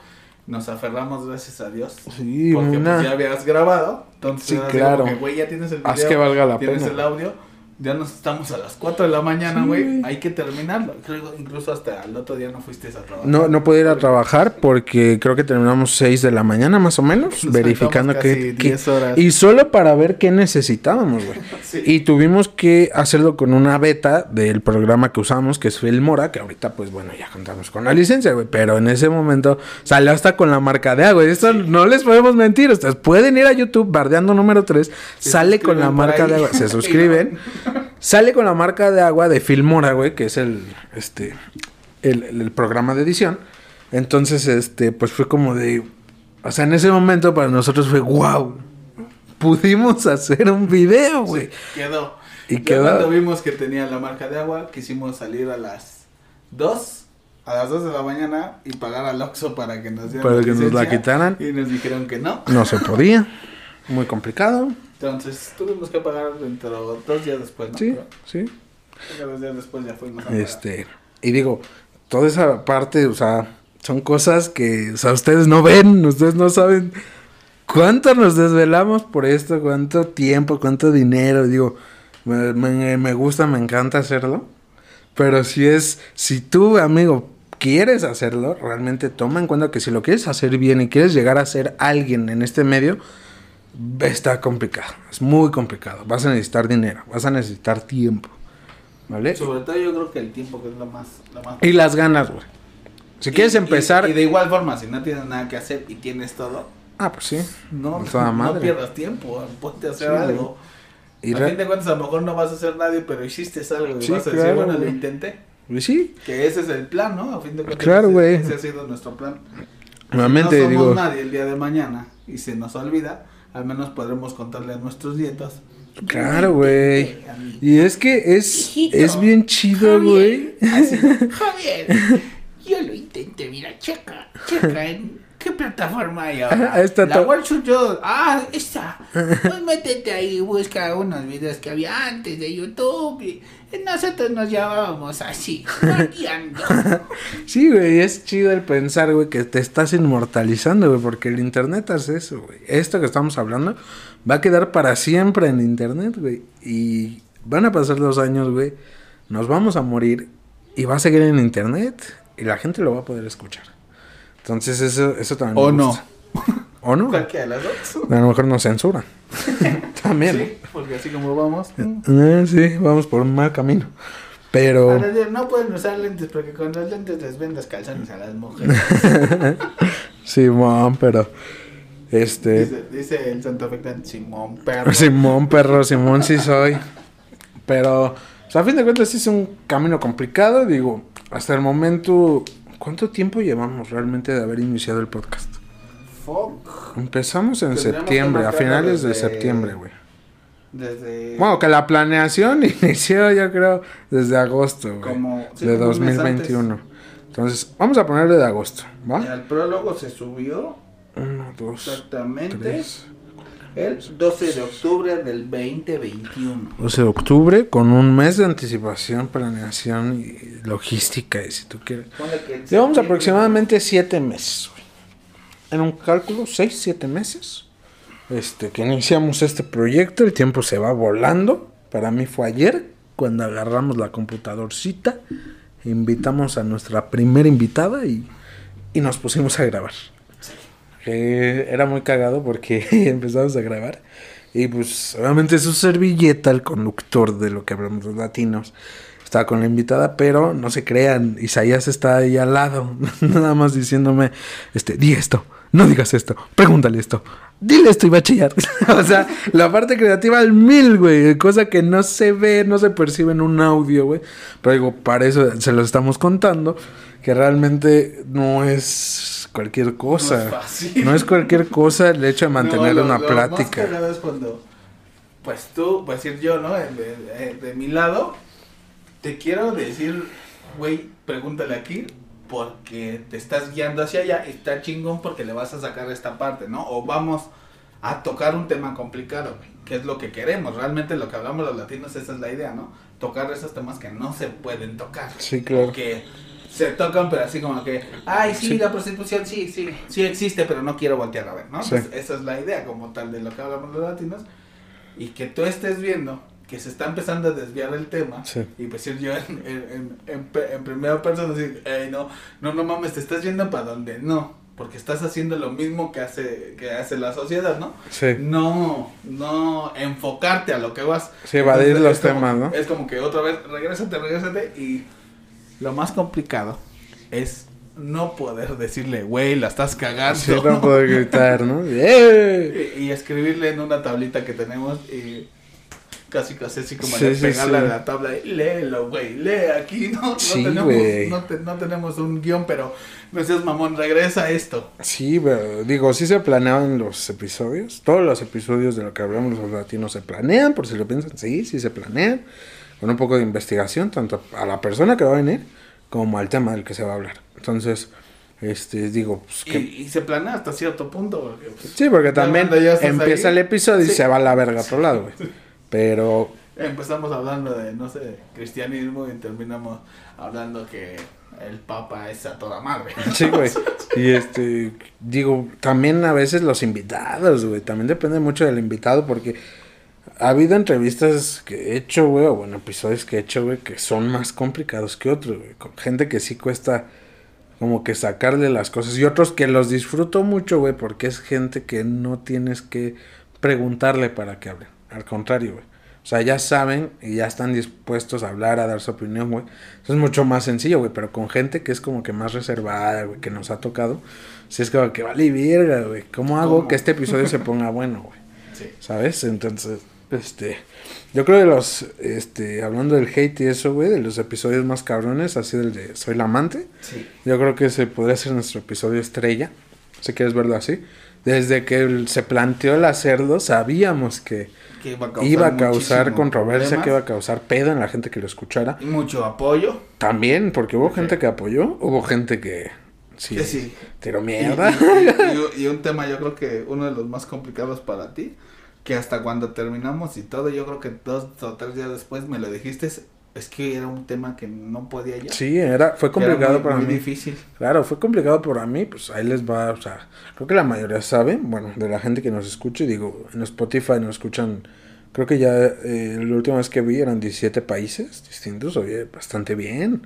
Nos aferramos, gracias a Dios. Sí, porque una- pues, ya habías grabado. Entonces, Sí, claro. güey, ya tienes el Haz video. que valga la tienes pena. el audio. Ya nos estamos a las 4 de la mañana, Sí, güey. Hay que terminarlo. Creo incluso hasta el otro día no fuiste a trabajar. No, no pude ir a trabajar porque creo que terminamos 6 de la mañana más o menos, Nos verificando que, casi que- 10 horas. Y solo para ver qué necesitábamos, güey. Sí. Y tuvimos que hacerlo con una beta del programa que usamos, que es Filmora, que ahorita, pues bueno, ya contamos con la licencia, güey. Pero en ese momento salió hasta con la marca de agua. Esto no les podemos mentir. Ustedes pueden ir a YouTube, bardeando número 3, Se sale con la marca ahí. de agua. Se suscriben. Sale con la marca de agua de Filmora, güey, que es el, este, el, programa de edición. Entonces, este, pues fue como de, o sea, en ese momento para nosotros fue, wow, pudimos hacer un video, güey. Quedó. Y quedó. Cuando vimos que tenía la marca de agua, quisimos salir a las 2, a las 2 de la mañana y pagar al Oxxo para que nos dieran Para que nos la quitaran. Y nos dijeron que no. No se podía, muy complicado. Entonces tuvimos que pagar dentro dos días después, ¿no? Sí, Pero sí. dos días después ya fuimos a pagar. Este, y digo, toda esa parte, o sea, son cosas que, o sea, ustedes no ven, ustedes no saben cuánto nos desvelamos por esto, cuánto tiempo, cuánto dinero, digo, me, me- me gusta, me encanta hacerlo, pero si es, si tú, amigo, quieres hacerlo, realmente toma en cuenta que si lo quieres hacer bien y quieres llegar a ser alguien en este medio, está complicado, es muy complicado, vas a necesitar dinero, vas a necesitar tiempo, ¿vale? Sobre todo yo creo que el tiempo que es lo más... Lo más Y las ganas, güey. Si quieres Y- empezar. Y, de igual forma, si no tienes nada que hacer y tienes todo, Ah, pues sí. no, Toda no pierdas tiempo, ponte a hacer Sí, algo. Y a fin de cuentas, a lo mejor no vas a hacer nadie, pero hiciste algo y Sí, vas a decir, claro, bueno, lo intenté. y sí, Que ese es el plan, ¿no? A fin de cuentas, Claro, ese- güey. Ese ha sido nuestro plan. nuevamente si no somos digo. nadie el día de mañana y se nos olvida, al menos podremos contarle a nuestros nietos. Claro, güey. Y es que es, Hijito, es bien chido, güey. Así, Javier, yo lo intenté, mira, checa, checa en qué plataforma hay ahora. Esta la to- Wall Street Journal. Ah, esta. Pues métete ahí y busca unos videos que había antes de YouTube. Y nosotros nos llamábamos así, guardiando. Sí, güey, es chido el pensar, güey, que te estás inmortalizando, güey, porque el internet hace eso, güey. Esto que estamos hablando va a quedar para siempre en internet, güey. Y van a pasar los años, güey. Nos vamos a morir y va a seguir en internet y la gente lo va a poder escuchar. Entonces, eso, eso también. O me no. O no. Cualquiera de las dos. A lo mejor nos censuran. También. Sí, porque así como vamos. Eh, sí, vamos por un mal camino. Pero. Ahora, No pueden usar lentes porque con los lentes les ven los calzones a las mujeres. Simón, pero. Este. Dice, dice el Santo Simón, perro. Simón, perro, Simón sí soy. Pero, o sea, a fin de cuentas sí es un camino complicado. Digo, hasta el momento, ¿cuánto tiempo llevamos realmente de haber iniciado el podcast? Fuck. Empezamos en Tendríamos septiembre, a finales de septiembre, güey. Desde. Bueno, que la planeación inició, yo creo, desde agosto, güey. Como- sí, de como un mes 2021. Entonces, vamos a ponerle de agosto, ¿va? El prólogo se subió Uno, dos, exactamente tres. El 12 de octubre del 2021. 12 de octubre, con un mes de anticipación, planeación y logística, y si tú quieres. Llevamos aproximadamente siete meses, güey. En un cálculo, seis, siete meses. Este, que iniciamos este proyecto, el tiempo se va volando. Para mí fue ayer, cuando agarramos la computadorcita, invitamos a nuestra primera invitada y, y nos pusimos a grabar. Que era muy cagado porque empezamos a grabar. Y pues, obviamente su servilleta, el conductor de lo que hablamos los latinos, estaba con la invitada, pero no se crean, Isaías está ahí al lado, nada más diciéndome, este, di esto, no digas esto, pregúntale esto, dile esto y va a chillar. o sea, la parte creativa al mil, güey, cosa que no se ve, no se percibe en un audio, güey. Pero digo, para eso se lo estamos contando, que realmente no es cualquier cosa. No es fácil. No es cualquier cosa el hecho de mantener No, lo- una lo plática. Más es cuando, pues tú, pues decir yo, ¿no? De, de- de mi lado, te quiero decir, güey, pregúntale aquí. porque te estás guiando hacia allá, está chingón porque le vas a sacar esta parte, ¿no? O vamos a tocar un tema complicado, güey, que es lo que queremos. Realmente lo que hablamos los latinos, esa es la idea, ¿no? Tocar esos temas que no se pueden tocar. Sí, claro. Que se tocan, pero así como que, ay, sí, Sí. la prostitución sí, sí, sí existe, pero no quiero voltear a ver, ¿no? Sí. Entonces, esa es la idea como tal de lo que hablamos los latinos. Y que tú estés viendo que se está empezando a desviar el tema. Sí. Y pues ir yo en, en, en, en primera persona decir, "Ey, no, no, no mames, te estás yendo para donde no. Porque estás haciendo lo mismo que hace, que hace la sociedad, ¿no? Sí. No, no enfocarte a lo que vas. Sí, evadir los como- temas, ¿no? Es como que otra vez, regrésate, regrésate. Y lo más complicado es no poder decirle, güey, la estás cagando. Sí, no puedo gritar, ¿no? ¡Eh! y, y escribirle en una tablita que tenemos y casi casi así como Sí, de sí, pegarla a la tabla y léelo, güey, lee aquí, no, no tenemos, no, te- no tenemos un guion, pero no seas mamón, regresa a esto. Sí, pero digo, sí se planeaban los episodios. Todos los episodios de lo que hablamos los latinos se planean, por si lo piensan. Sí, sí se planean. Con un poco de investigación, tanto a la persona que va a venir como al tema del que se va a hablar. Entonces, este, digo, pues Y, que... y se planea hasta cierto punto. Porque, pues, Sí, porque también empieza ahí, el episodio y se va a la verga a otro lado, güey. Pero Empezamos hablando de, no sé, cristianismo y terminamos hablando que el papa es a toda madre. Sí, güey. Y este, digo, también a veces los invitados, güey. También depende mucho del invitado porque ha habido entrevistas que he hecho, güey, o bueno, episodios que he hecho, güey, que son más complicados que otros, güey. Con gente que sí cuesta como que sacarle las cosas y otros que los disfruto mucho, güey, porque es gente que no tienes que preguntarle para que hablen. Al contrario, güey. O sea, ya saben y ya están dispuestos a hablar, a dar su opinión, güey. Eso es mucho más sencillo, güey. Pero con gente que es como que más reservada, güey, que nos ha tocado. Sí es como que vale verga, güey. ¿Cómo hago ¿Cómo? que este episodio se ponga bueno, güey? Sí. ¿Sabes? Entonces, este... Yo creo de los, este, hablando del hate y eso, güey, de los episodios más cabrones, así del de Soy la amante. Sí. Yo creo que ese podría ser nuestro episodio estrella, si quieres verlo así. Desde que se planteó el hacerlo, sabíamos que Que iba a causar, iba a causar muchísimo controversia, problemas que iba a causar pedo en la gente que lo escuchara. y Mucho apoyo. También, porque hubo gente que apoyó, hubo gente que sí, tiró Y, mierda. y- y- y un tema yo creo que uno de los más complicados para ti, que hasta cuando terminamos y todo, yo creo que dos o tres días después me lo dijiste, es que era un tema que no podía ya. Sí, era, fue era complicado muy- para muy mí. difícil. Claro, fue complicado para mí, pues ahí les va, o sea, creo que la mayoría sabe, bueno, de la gente que nos escucha, y digo, en Spotify nos escuchan, creo que ya eh, la última vez que vi eran 17 países distintos, oye, bastante bien,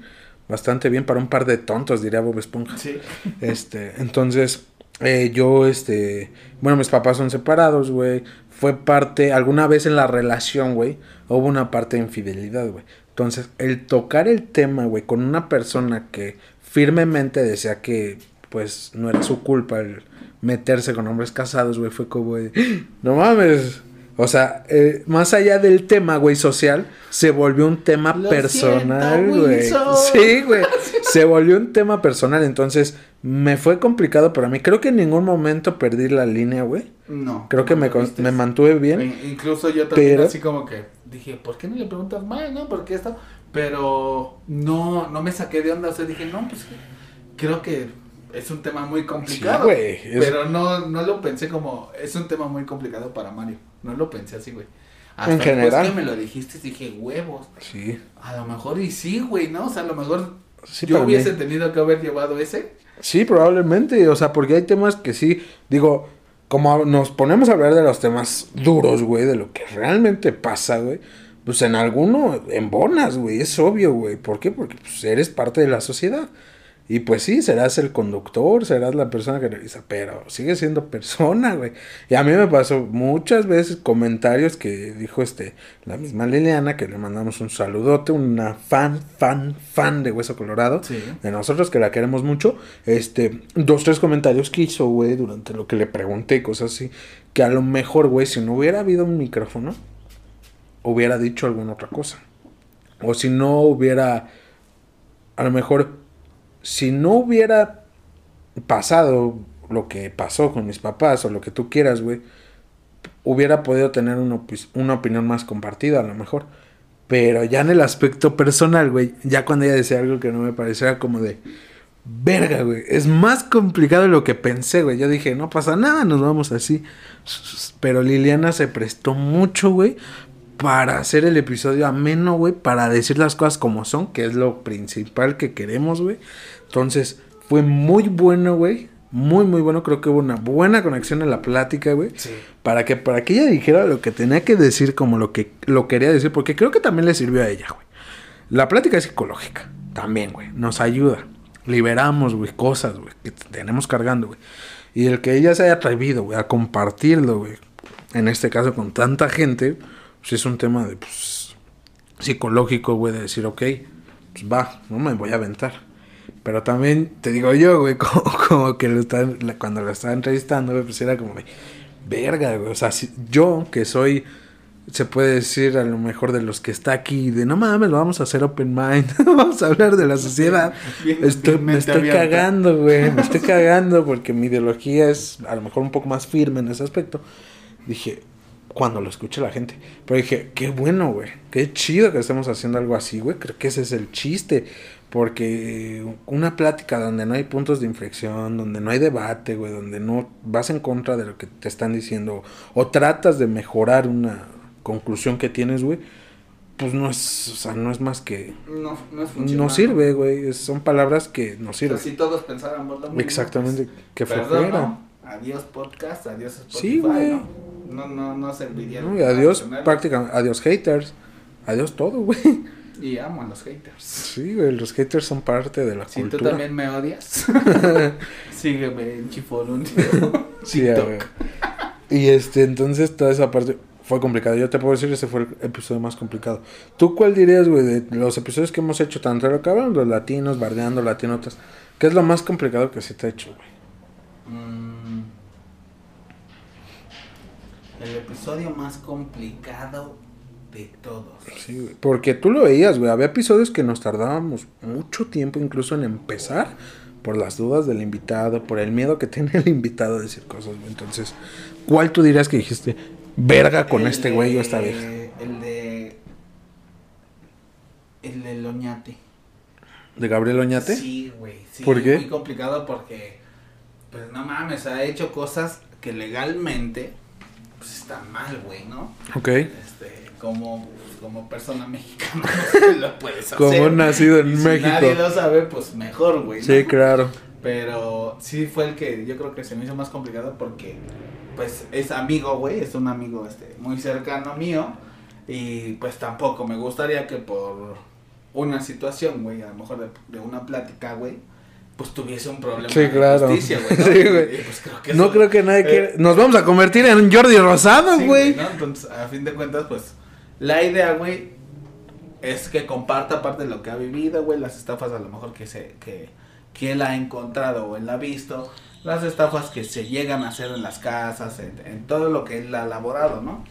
bastante bien para un par de tontos, diría Bob Esponja. Sí. Este, entonces, eh, yo, este, bueno, mis papás son separados, güey. Fue parte, alguna vez en la relación, güey, hubo una parte de infidelidad, güey. Entonces, el tocar el tema, güey, con una persona que firmemente decía que, pues, no era su culpa el meterse con hombres casados, güey, fue como de, "¡Ah! no mames. O sea, eh, más allá del tema, güey, social, se volvió un tema Lo personal, siento, güey. Sí, güey. Se volvió un tema personal, entonces me fue complicado para mí. Creo que en ningún momento perdí la línea, güey. No. Creo que no me, me mantuve bien. In- Incluso yo también Pero- así como que dije, ¿por qué no le preguntas más, no? ¿Por qué esto? Pero no, no me saqué de onda, o sea, dije, no, pues creo que es un tema muy complicado. Sí, güey, es- Pero no, no lo pensé como, es un tema muy complicado para Mario. No lo pensé así, güey. Hasta En general. que me lo dijiste, dije, huevos. Sí. A lo mejor y sí, güey, ¿no? O sea, a lo mejor Sí, yo mí. hubiese tenido que haber llevado ese. Sí, probablemente. O sea, porque hay temas que sí, digo, como nos ponemos a hablar de los temas duros, güey, de lo que realmente pasa, güey. Pues en alguno embonas, güey, es obvio, güey. ¿Por qué? Porque pues, eres parte de la sociedad. Y pues sí, serás el conductor, serás la persona que revisa, pero sigue siendo persona, güey. Y a mí me pasó muchas veces comentarios que dijo este, la misma Liliana, que le mandamos un saludote, una fan, fan, fan de Hueso Colorado Sí. de nosotros que la queremos mucho, este, dos, tres comentarios que hizo, güey, durante lo que le pregunté y cosas así, que a lo mejor, güey, si no hubiera habido un micrófono, hubiera dicho alguna otra cosa. O si no hubiera, a lo mejor, si no hubiera pasado lo que pasó con mis papás o lo que tú quieras, güey, hubiera podido tener una, una opinión más compartida a lo mejor. Pero ya en el aspecto personal, güey, ya cuando ella decía algo que no me pareciera como de, verga, güey. Es más complicado de lo que pensé, güey. Yo dije, no pasa nada, nos vamos así. Pero Liliana se prestó mucho, güey, para hacer el episodio ameno, güey, para decir las cosas como son, que es lo principal que queremos, güey. Entonces, fue muy bueno, güey. Muy, muy bueno. Creo que hubo una buena conexión en la plática, güey. Sí. Para que, para que ella dijera lo que tenía que decir como lo que lo quería decir. Porque creo que también le sirvió a ella, güey. La plática es psicológica. También, güey. Nos ayuda. Liberamos, güey, cosas, güey, que tenemos cargando, güey. Y el que ella se haya atrevido, güey, a compartirlo, güey. En este caso con tanta gente, pues es un tema de, pues, psicológico, güey, de decir, ok, pues va, no me voy a aventar. Pero también te digo yo, güey, como, como que lo están, cuando lo estaba entrevistando, güey, pues era como de, verga, güey. O sea, si, yo que soy, se puede decir a lo mejor de los que está aquí, de no mames, vamos a hacer open mind, vamos a hablar de la sociedad. Bien- Estoy, bien me estoy abierta. cagando, güey, me estoy cagando porque mi ideología es a lo mejor un poco más firme en ese aspecto. Dije, cuando lo escuche la gente. Pero dije, qué bueno, güey. Qué chido que estemos haciendo algo así, güey. Creo que ese es el chiste. Porque una plática donde no hay puntos de inflexión, donde no hay debate, güey, donde no vas en contra de lo que te están diciendo o tratas de mejorar una conclusión que tienes, güey, pues no es, o sea, no es más que... No, no es No funcional. sirve, güey. Son palabras que no O sea, sirven. si todos pensáramos lo mismo. Exactamente. pues, que perdón. Adiós podcast, adiós Spotify, Sí, güey. ¿No? No, no, serviría. No, y adiós prácticamente, adiós haters, adiós todo, güey. Y amo a los haters. Sí, güey, los haters son parte de la Si tú cultura. también me odias, sígueme en Chiforun. Sí. Y este, entonces toda esa parte fue complicada. Yo te puedo decir, ese fue el episodio más complicado. ¿Tú cuál dirías, güey, de los episodios que hemos hecho, tanto lo que hablan los latinos, bardeando latinotas? ¿Qué es lo más complicado que se te ha hecho, güey? Mm. El episodio más complicado de todos. Sí. Porque tú lo veías, güey. Había episodios que nos tardábamos mucho tiempo incluso en empezar por las dudas del invitado, por el miedo que tiene el invitado a decir cosas, güey. Entonces, ¿cuál tú dirías que dijiste, verga con El este güey o esta vieja? El de. El de Loñate. ¿De Gabriel Oñate? Sí, güey. Sí, ¿Por qué? Muy complicado porque. Pues no mames, ha hecho cosas que legalmente. Pues están mal, güey, ¿no? Ok. Este, como, como persona mexicana, no lo puedes hacer. Como nacido en Y si México. nadie lo sabe, pues mejor, güey. ¿no? Sí, claro. Pero sí fue el que yo creo que se me hizo más complicado porque pues es amigo, güey, es un amigo este muy cercano mío y pues tampoco me gustaría que por una situación, güey, a lo mejor de, de una plática, güey, pues tuviese un problema Sí, de justicia, güey. ¿no? Sí, güey. Pues, creo que No eso- creo que nadie eh, quiera... Nos vamos a convertir en Jordi Rosado, Sí, güey. ¿no? Entonces, a fin de cuentas, pues, la idea, güey, es que comparta parte de lo que ha vivido, güey, las estafas a lo mejor que se, que, que él ha encontrado o él ha visto, las estafas que se llegan a hacer en las casas, en, en todo lo que él ha elaborado, ¿no?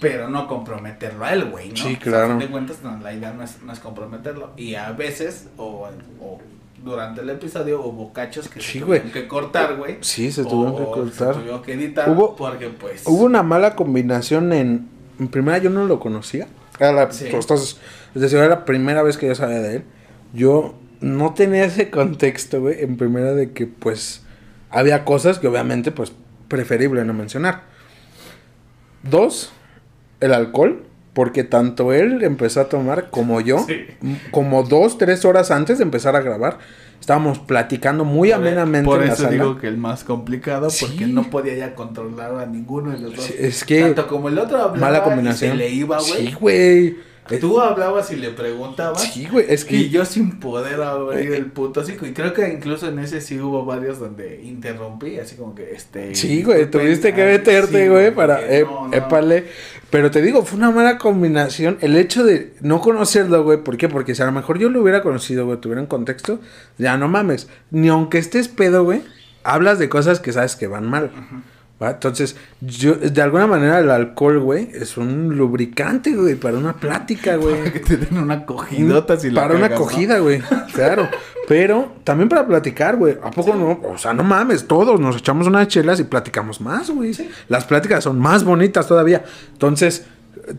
Pero no comprometerlo a él, güey, ¿no? Sí, O sea, claro. a fin de cuentas, no, la idea no es, no es comprometerlo. Y a veces, o, o durante el episodio, hubo cachos que Sí, se tuvieron que cortar, güey. Sí, se o- tuvieron que cortar. Se tuvieron que editar Hubo- porque, pues... Hubo una mala combinación en... En primera yo no lo conocía. Era la, Sí. entonces, es decir, era la primera vez que yo sabía de él. Yo no tenía ese contexto, güey, en primera de que, pues, había cosas que obviamente, pues, preferible no mencionar. Dos, el alcohol, porque tanto él empezó a tomar como yo, Sí. como dos, tres horas antes de empezar a grabar, estábamos platicando muy amenamente Por en la eso sala. digo que el más complicado, porque no podía ya controlar a ninguno de los dos. Sí, es que Tanto como el otro hablaba mala y combinación. se le iba, güey. Sí, güey. Tú hablabas y le preguntabas. Sí, güey, es que... Y yo sin poder abrir Eh, el puto hocico. Y creo que incluso en ese sí hubo varios donde interrumpí, así como que este. Sí, güey, tuviste que ay, meterte, sí, güey, para... eh, no, no. épale. Pero te digo, fue una mala combinación. El hecho de no conocerlo, güey, ¿por qué? Porque si a lo mejor yo lo hubiera conocido, güey, tuviera un contexto, ya no mames. Ni aunque estés pedo, güey, hablas de cosas que sabes que van mal. ¿Va? Entonces, yo, de alguna manera, el alcohol, güey, es un lubricante, güey, para una plática, güey. Que te den una cogidota si la Para una cagas, ¿no? acogida, güey. Claro. Pero también para platicar, güey. ¿A poco no? O sea, no mames, todos nos echamos unas chelas y platicamos más, güey. Las pláticas son más bonitas todavía. Entonces,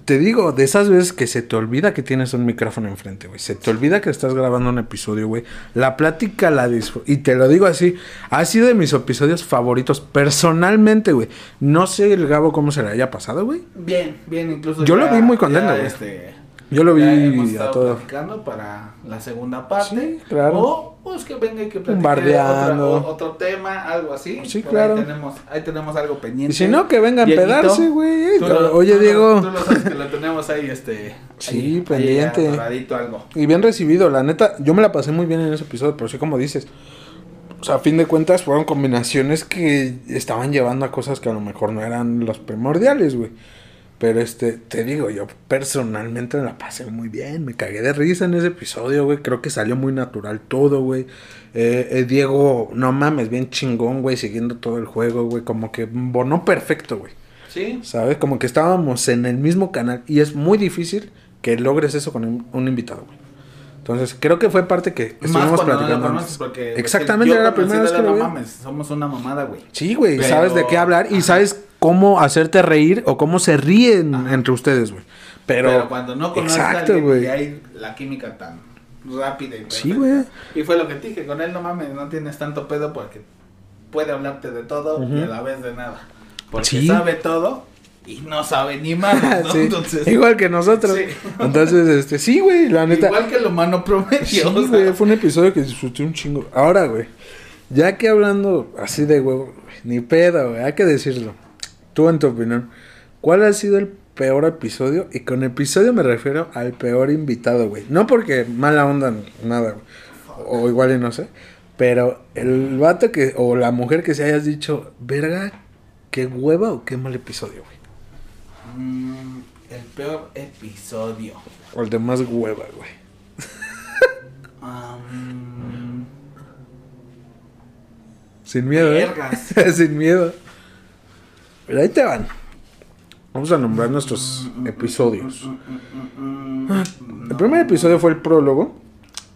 Te digo, de esas veces que se te olvida que tienes un micrófono enfrente, güey. Se te olvida que estás grabando un episodio, güey. La plática la disfruto. Y te lo digo así, ha sido de mis episodios favoritos personalmente, güey. No sé el Gabo cómo se le haya pasado, güey. Bien, bien, incluso. Yo lo vi muy contento, güey. Este, Yo lo vi hemos a todo. para la segunda parte. Sí, claro. O pues que venga y que platique otro tema, algo así. Sí, Por claro. Ahí tenemos, ahí tenemos algo pendiente. Y si no, que vengan a pedarse, güey. Oye, Diego. Tú lo sabes que lo tenemos ahí, este. Sí, ahí- pendiente. Ahí algo. Y bien recibido, la neta, yo me la pasé muy bien en ese episodio, pero sí como dices, o sea, a fin de cuentas fueron combinaciones que estaban llevando a cosas que a lo mejor no eran los primordiales, güey. Pero este, te digo, yo personalmente me la pasé muy bien, me cagué de risa en ese episodio, güey, creo que salió muy natural todo, güey. Eh, eh, Diego, no mames, bien chingón, güey, siguiendo todo el juego, güey, como que bonó perfecto, güey. Sí. ¿Sabes? Como que estábamos en el mismo canal y es muy difícil que logres eso con un, invitado, güey. Entonces, creo que fue parte que estuvimos no platicando. conoces, antes. porque Exactamente, yo era la primera vez que lo vi. mames, somos una mamada, güey. Sí, güey, Pero- sabes de qué hablar y sabes cómo hacerte reír o cómo se ríen Ajá. entre ustedes, güey. Pero, Pero, cuando no conoces a Exacto, alguien güey. y hay la química tan rápida y Sí, güey. Y fue lo que te dije, con él no mames, no tienes tanto pedo porque puede hablarte de todo y a la vez de nada. Porque Sí. sabe todo y no sabe ni más, ¿no? Sí, Entonces, igual que nosotros. Sí. Entonces, este, sí, güey, la neta. igual que el humano promedio. Sí, o sea, güey, fue un episodio que disfruté un chingo. Ahora, güey, ya que hablando así de huevo, ni pedo, güey, hay que decirlo. Tú, en tu opinión, ¿cuál ha sido el peor episodio? Y con episodio me refiero al peor invitado, güey. No porque mala onda, nada, güey. O igual y no sé. Pero el vato que, o la mujer que se hayas dicho, verga, qué hueva o qué mal episodio, güey. mm, el peor episodio. O el de más hueva, güey. Sin miedo, ¿eh? Sin miedo. Pero ahí te van. Vamos a nombrar nuestros episodios. El primer episodio fue el prólogo.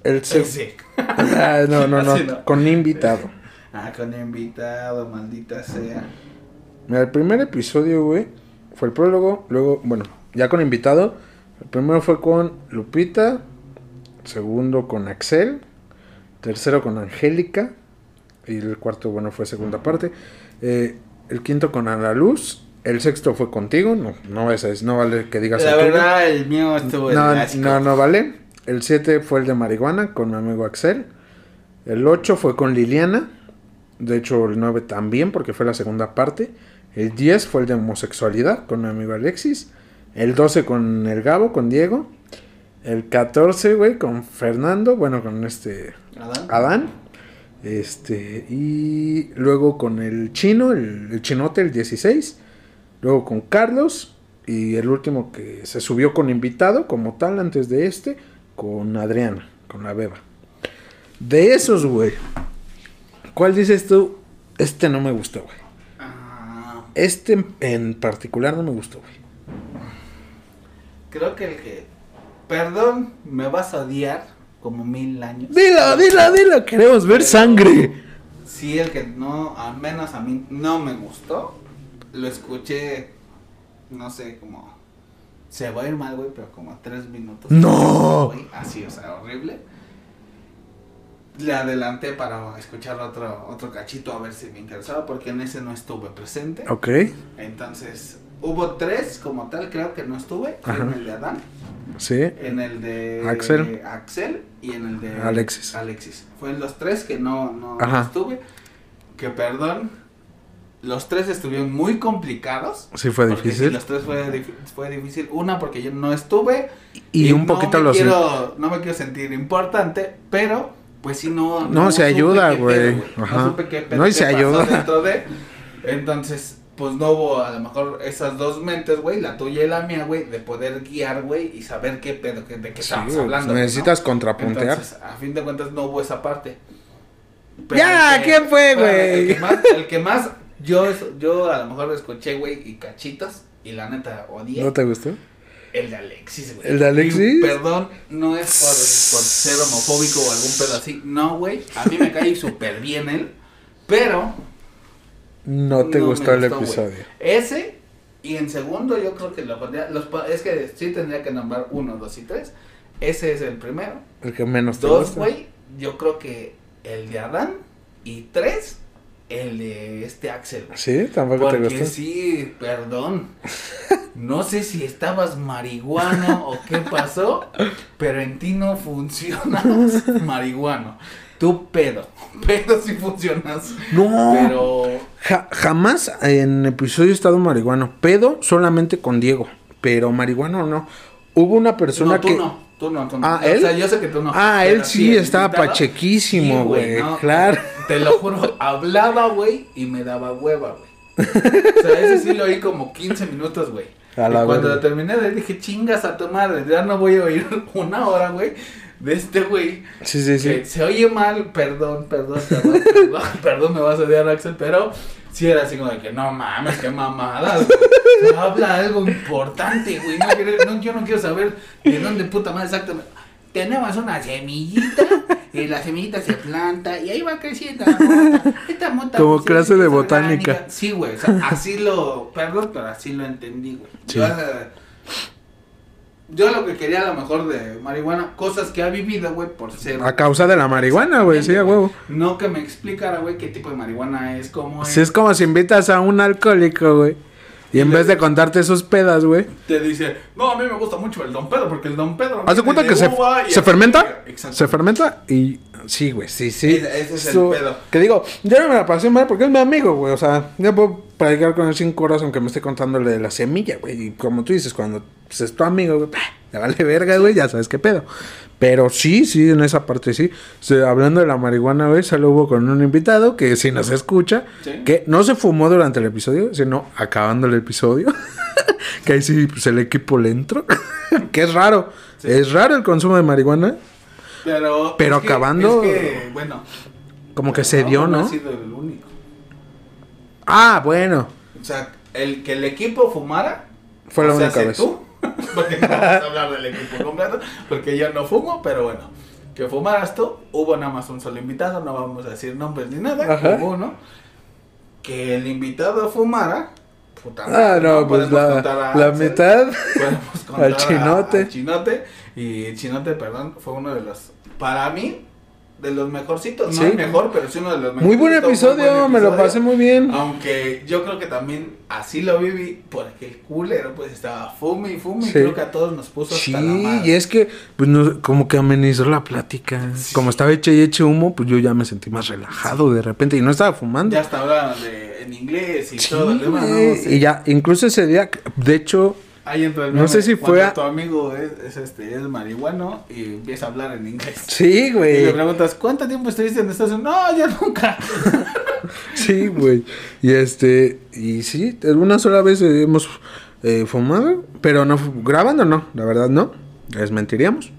El se-. Ah, no, no, no, no. Con invitado. Ah, con invitado, maldita sea. Mira, el primer episodio, güey, fue el prólogo. Luego, bueno, ya con invitado. El primero fue con Lupita. Segundo con Axel. Tercero con Angélica. Y el cuarto, bueno, fue segunda parte. Eh, el quinto con Ana Luz. El sexto fue contigo. No, no, esa es, no vale que digas La el tuyo. verdad, el mío estuvo No, no, no vale. El 7 fue el de marihuana con mi amigo Axel. El 8 fue con Liliana. De hecho, el 9 también, porque fue la segunda parte. El 10 fue el de homosexualidad con mi amigo Alexis. El 12 con el Gabo, con Diego. El 14, güey, con Fernando. Bueno, con este ¿Adán? Adán. Este, y luego con el chino, el, el chinote, el 16. Luego con Carlos. Y el último que se subió con invitado, como tal, antes de este, con Adriana, con la beba. De esos, güey. ¿Cuál dices tú? Este no me gustó, güey. Ah, Este en- en particular no me gustó, güey. creo que el que. Perdón, me vas a odiar como mil años. Dilo, dilo, dilo. Queremos ver sangre. Sí, el que no, al menos a mí no me gustó. Lo escuché, no sé, como. Se va a ir mal, güey, pero como tres minutos. ¡No! Así, o sea, horrible. Le adelanté para escuchar otro, otro cachito a ver si me interesaba, porque en ese no estuve presente. Ok. Entonces, hubo tres como tal, creo que no estuve. En el de Adán, Sí. en el de Axel. Axel y en el de Alexis. Alexis. Fue en los tres que no, no Ajá. estuve. Que perdón, los tres estuvieron muy complicados. Sí fue difícil. sí, los tres fue, fue difícil. Una, porque yo no estuve. Y un no poquito me los... quiero, No me quiero sentir importante, pero pues sí no... No, se ayuda, güey. No supe qué No, y se ayuda. dentro de... Entonces, pues no hubo a lo mejor esas dos mentes, güey, la tuya y la mía, güey, de poder guiar, güey, y saber qué pedo, de qué Sí, estamos hablando. pues güey, necesitas ¿no? contrapuntear. Entonces, a fin de cuentas no hubo esa parte. Ya, que- ¿quién fue, güey? El que más, el que más yo, yo a lo mejor escuché, güey, y cachitos, y la neta odié. ¿No te gustó? El de Alexis, güey. ¿El de Alexis? Y, perdón, no es por, por ser homofóbico o algún pedo así. No, güey. A mí me cae súper bien él. Pero. No te no gustó el episodio. Ese Y en segundo, yo creo que lo pondría. Los, es que sí tendría que nombrar uno, dos y tres. Ese es el primero. El que menos te Dos, güey, yo creo que el de Adán. Y tres, el de este Axel. Sí, tampoco te Porque gusta. sí, perdón. No sé si estabas marihuano o qué pasó, pero en ti no funcionas marihuano. Tú pedo. Pedo sí funcionas. No. Pero. Ja- jamás en episodio he estado marihuano. Pedo solamente con Diego. Pero marihuano no. Hubo una persona no, tú que. no. Tú no, tú no. Ah, O ¿él? sea, yo sé que tú no. Ah, él sí estaba invitado, pachequísimo, sí, güey, claro. Te lo juro, hablaba, güey, y me daba hueva, güey. O sea, ese sí lo oí como 15 minutos, güey. Y cuando lo terminé de ahí dije, chingas a tu madre, ya no voy a oír una hora, güey, de este güey. Sí, sí, sí. Que se oye mal, perdón, perdón, perdón, perdón, perdón, me vas a odiar, Axel, pero sí era así como de que no mames, qué mamadas, güey. O sea, habla algo importante, güey. No, quiero- no, yo no quiero saber de dónde puta madre exactamente. Tenemos una semillita y la semillita se planta y ahí va creciendo la mota. Esta mota Como pues, clase de botánica. orgánica. Sí, güey, o sea, así lo, perdón, pero así lo entendí, güey. Sí. Yo, yo lo que quería a lo mejor de marihuana, cosas que ha vivido, güey, por ser... A causa de la marihuana, güey, sí, a huevo. No que me explicara, güey, qué tipo de marihuana es, cómo es. Si es como si invitas a un alcohólico, güey. Y en vez de contarte sus pedas, güey. Te dice, no, a mí me gusta mucho el Don Pedro, porque el Don Pedro... ¿Haz de cuenta que se, se fermenta? Exacto. Se fermenta y... Sí, güey, sí, sí. Ese- es el pedo. Que digo, yo no me la pasé mal porque es mi amigo, güey. O sea, yo puedo platicar con él cinco horas aunque me esté contándole de la semilla, güey. Y como tú dices, cuando pues, es tu amigo, güey, le vale verga, güey, ya sabes qué pedo. Pero sí, sí, en esa parte sí. O sea, hablando de la marihuana, güey, solo hubo con un invitado que si nos escucha, Sí. que no se fumó durante el episodio, sino acabando el episodio. que ahí sí, pues el equipo le entró. que es raro. Sí. Es raro el consumo de marihuana. Pero, Pero es que- acabando- es que, bueno, Como que se dio, No ¿no? ha sido el único. Ah, bueno. O sea, el que el equipo fumara. Fue la sea, única sé vez. tú, porque no vamos a hablar del equipo completo, porque yo no fumo, pero bueno. Que fumaras tú, hubo nada más un solo invitado, no vamos a decir nombres ni nada, Ajá. hubo uno. Que el invitado fumara. Puta Ah, madre, no, pues la, a la Axel, mitad. podemos contar al a- chinote. al chinote. Y el chinote, perdón, fue uno de los. Para mí, de los mejorcitos. Sí. No el mejor, pero sí uno de los mejores. Muy buen episodio, buen me lo pasé muy bien. Aunque yo creo que también así lo viví, porque el culero pues estaba fume y fume Sí. y creo que a todos nos puso Sí, hasta la madre. y es que, pues, no- como que amenizó la plática. Como estaba hecho y hecho humo, pues yo ya me sentí más relajado de repente y no estaba fumando. Ya hasta hablaban de, en inglés y todo el ¿no? Y ya, incluso ese día, de hecho, Ahí entra el no meme, sé si fue a- tu amigo es, es, este, es marihuano y empieza a hablar en inglés. sí, Y le güey. preguntas, ¿cuánto tiempo estuviste en Estados Unidos? No, ya nunca. Sí, güey. Y este, y sí, una sola vez hemos eh, fumado, pero no, grabando no, la verdad no, les mentiríamos.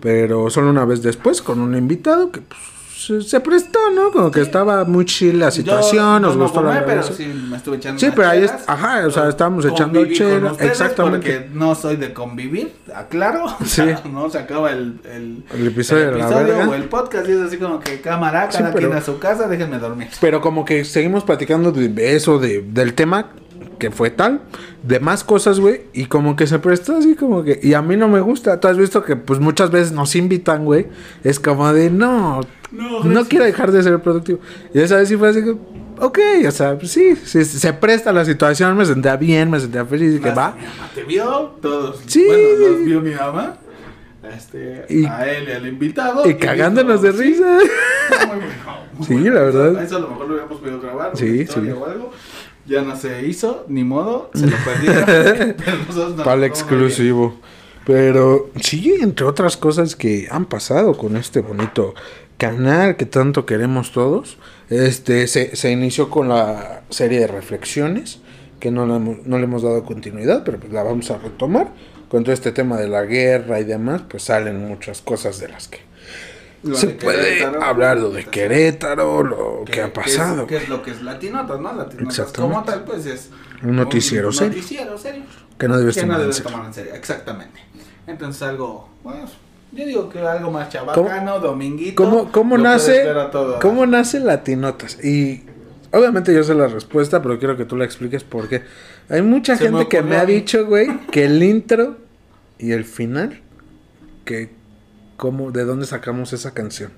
Pero solo una vez después con un invitado que pues, se, prestó, ¿no? Como que estaba muy chill la situación, Yo nos no gustó la fumé, pero sí me estuve echando Sí, pero ahí es- ajá, o sea, estábamos echando chela, exactamente. Porque no soy de convivir, aclaro. O Sí. no se acaba el, el, El episodio de la episodio o el podcast y es así como que cámara, Sí, cada pero- quien a su casa, déjenme dormir. Pero como que seguimos platicando de eso, de, del tema que fue tal, de más cosas, güey, y como que se prestó así como que, y a mí no me gusta, tú has visto que pues muchas veces nos invitan, güey, es como de, no, No, quiero dejar de ser productivo. Y esa vez sí fue así que, ok, o sea, pues sí, sí, se presta la situación, me sentía bien, me sentía feliz y que va. Mi mamá te vio, todos. Sí. Bueno, los vio mi mamá. Este, Y- a él y al invitado. Y cagándonos de risa. "Sí, muy bueno, muy Sí, bueno". la verdad. Eso, a lo mejor lo hubiéramos podido grabar. Sí, sí. O algo. Ya no se hizo, ni modo, se lo perdieron. pero nosotros nos Para el lo tomamos exclusivo. Pero sí, entre otras cosas que han pasado con este bonito canal que tanto queremos todos, este se, se inició con la serie de reflexiones, que no, la hemos- no le hemos dado continuidad, pero pues la vamos a retomar. Con todo este tema de la guerra y demás, pues salen muchas cosas de las que. Lo se de puede hablar lo de Querétaro, lo que, ha pasado. ¿Qué es, lo que es Latinotas, ¿no? Latinotas Exactamente. como tal, pues es Un noticiero un serio. noticiero serio. Que no debes que no tomar en debes serio. tomar en serio, exactamente. Entonces algo, bueno, yo digo que algo más chabacano, dominguito. ¿Cómo, cómo nace, todo. ¿Cómo nace Latinotas? Y obviamente yo sé la respuesta, pero quiero que tú la expliques por qué. Hay mucha Se me gente que me ha dicho, güey, que el intro y el final, que cómo, de dónde sacamos esa canción.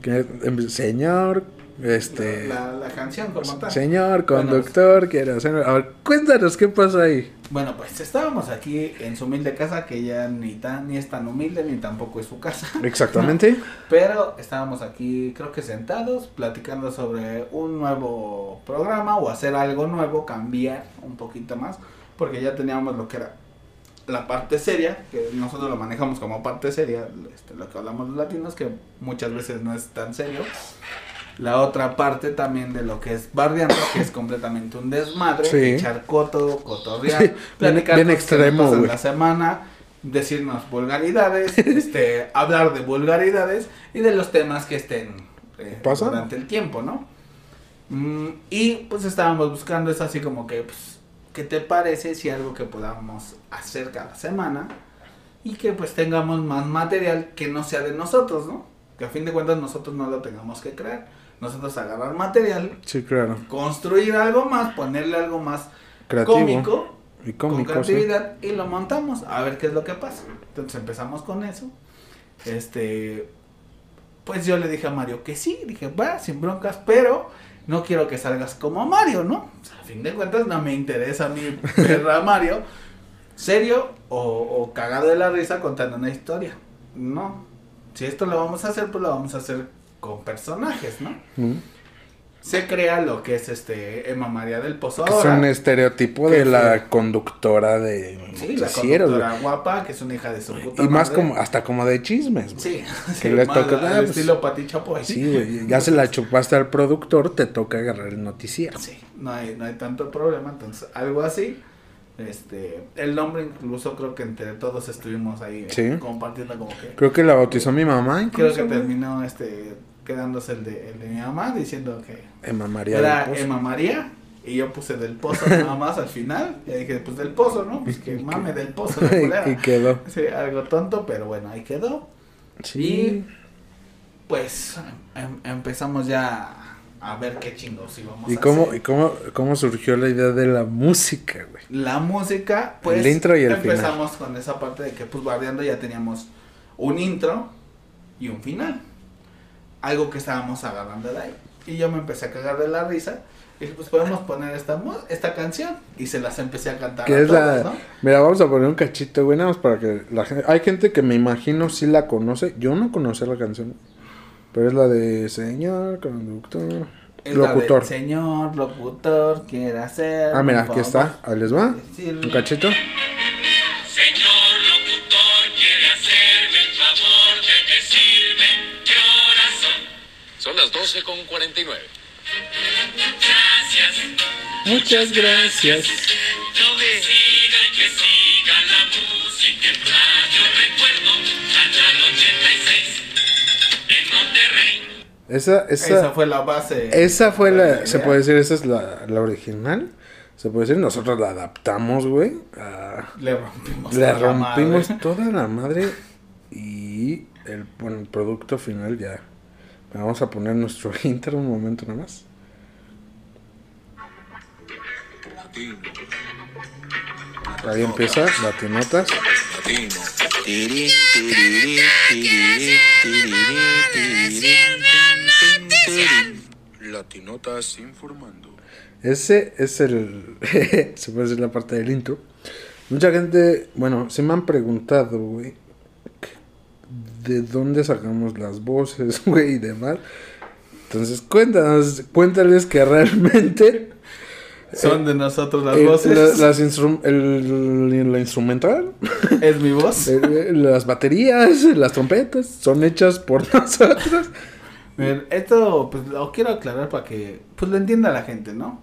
Que em, señor, este, La, la canción como tal. señor Bueno, conductor, quiero hacer. A ver, cuéntanos qué pasó ahí. Bueno, pues estábamos aquí en su humilde casa, que ya ni tan ni es tan humilde ni tampoco es su casa. Exactamente. Pero estábamos aquí, creo que sentados, platicando sobre un nuevo programa o hacer algo nuevo, cambiar un poquito más, porque ya teníamos lo que era la parte seria, que nosotros lo manejamos como parte seria, este, lo que hablamos los latinos, que muchas veces no es tan serio. La otra parte también de lo que es bardeando, que es completamente un desmadre, Sí. echar coto, cotorrear, Sí, bien- platicar cosas extremo, güey. la semana, decirnos vulgaridades, este, hablar de vulgaridades y de los temas que estén eh, durante el tiempo, ¿no? Mm, y pues estábamos buscando eso así como que, pues, ¿qué te parece si algo que podamos hacer cada semana y que pues tengamos más material que no sea de nosotros, ¿no? Que a fin de cuentas nosotros no lo tengamos que crear. Nosotros agarrar material, Sí, claro. construir algo más, ponerle algo más Creativo. cómico Y con cómico, sí. creatividad y lo montamos a ver qué es lo que pasa. Entonces empezamos con eso. Este, pues yo le dije a Mario que sí, dije, va, sin broncas, pero no quiero que salgas como Mario, ¿no? A fin de cuentas no me interesa a mí ver a Mario serio o, o cagado de la risa contando una historia. No. Si esto lo vamos a hacer, pues lo vamos a hacer con personajes, ¿no? Mm. Se crea lo que es este Emma María del Pozo Que es un estereotipo ¿Qué de la fue? conductora de Sí, la conductora guapa, que es una hija de su puta Y más madre. como, hasta como de chismes, güey. Sí, Que sí, le toca- ah, pues, estilo Pati Chapoy. Sí. Ya se la chupaste al productor, te toca agarrar el noticiero. Sí, no hay, no hay tanto problema, entonces algo así. Este, el nombre incluso creo que entre todos estuvimos ahí eh, Sí. compartiendo como que Creo que la bautizó mi mamá. creo que terminó este quedándose el de, el de mi mamá diciendo que Emma María era. Emma María y yo puse del pozo nada más al final y dije pues del pozo, ¿no? Pues que mame del pozo, la y quedó. Sí, algo tonto, pero bueno, ahí quedó. Sí. Pues em- empezamos ya a ver qué chingos íbamos ¿Y a cómo, hacer. ¿Y cómo, cómo surgió la idea de la música, güey? La música, pues El intro y el empezamos con esa parte de que pues bardeando ya teníamos un intro y un final. Algo que estábamos agarrando de ahí. Y yo me empecé a cagar de la risa. Y dije, pues podemos poner esta, esta canción. Y se las empecé a cantar Que es todas, la... ¿no? Mira, vamos a poner un cachito, güey, nada más para que la gente... Hay gente que me imagino sí la conoce. Yo no conocía la canción. Pero es la de señor, conductor, Es la de, locutor. Señor, locutor, quiere hacer. Ah, mira, aquí está. favor". Ahí les va. Un cachito. 12 con 49. Gracias. Muchas gracias. No me siga y que siga la música en radio. Recuerdo, Canal 86 en Monterrey. Esa, esa, Esa fue la base. esa fue la... Se puede decir, esa es la, la original. Se puede decir, nosotros la adaptamos, güey. a- Le rompimos. Le toda la rompimos toda la madre y el, bueno, el producto final ya. Vamos a poner nuestro intro un momento nada más. Ahí empieza, latinotas. Latinotas informando. Ese es el. se puede decir la parte del intro. Mucha gente, bueno, se me han preguntado, güey, de dónde sacamos las voces, güey, y demás. Entonces, cuéntanos, cuéntales que realmente. Son de nosotros las el- voces. la, las instru- el- la instrumental, Es mi voz. eh, las baterías, las trompetas, son hechas por nosotros. Esto pues lo quiero aclarar para que pues lo entienda la gente, ¿no?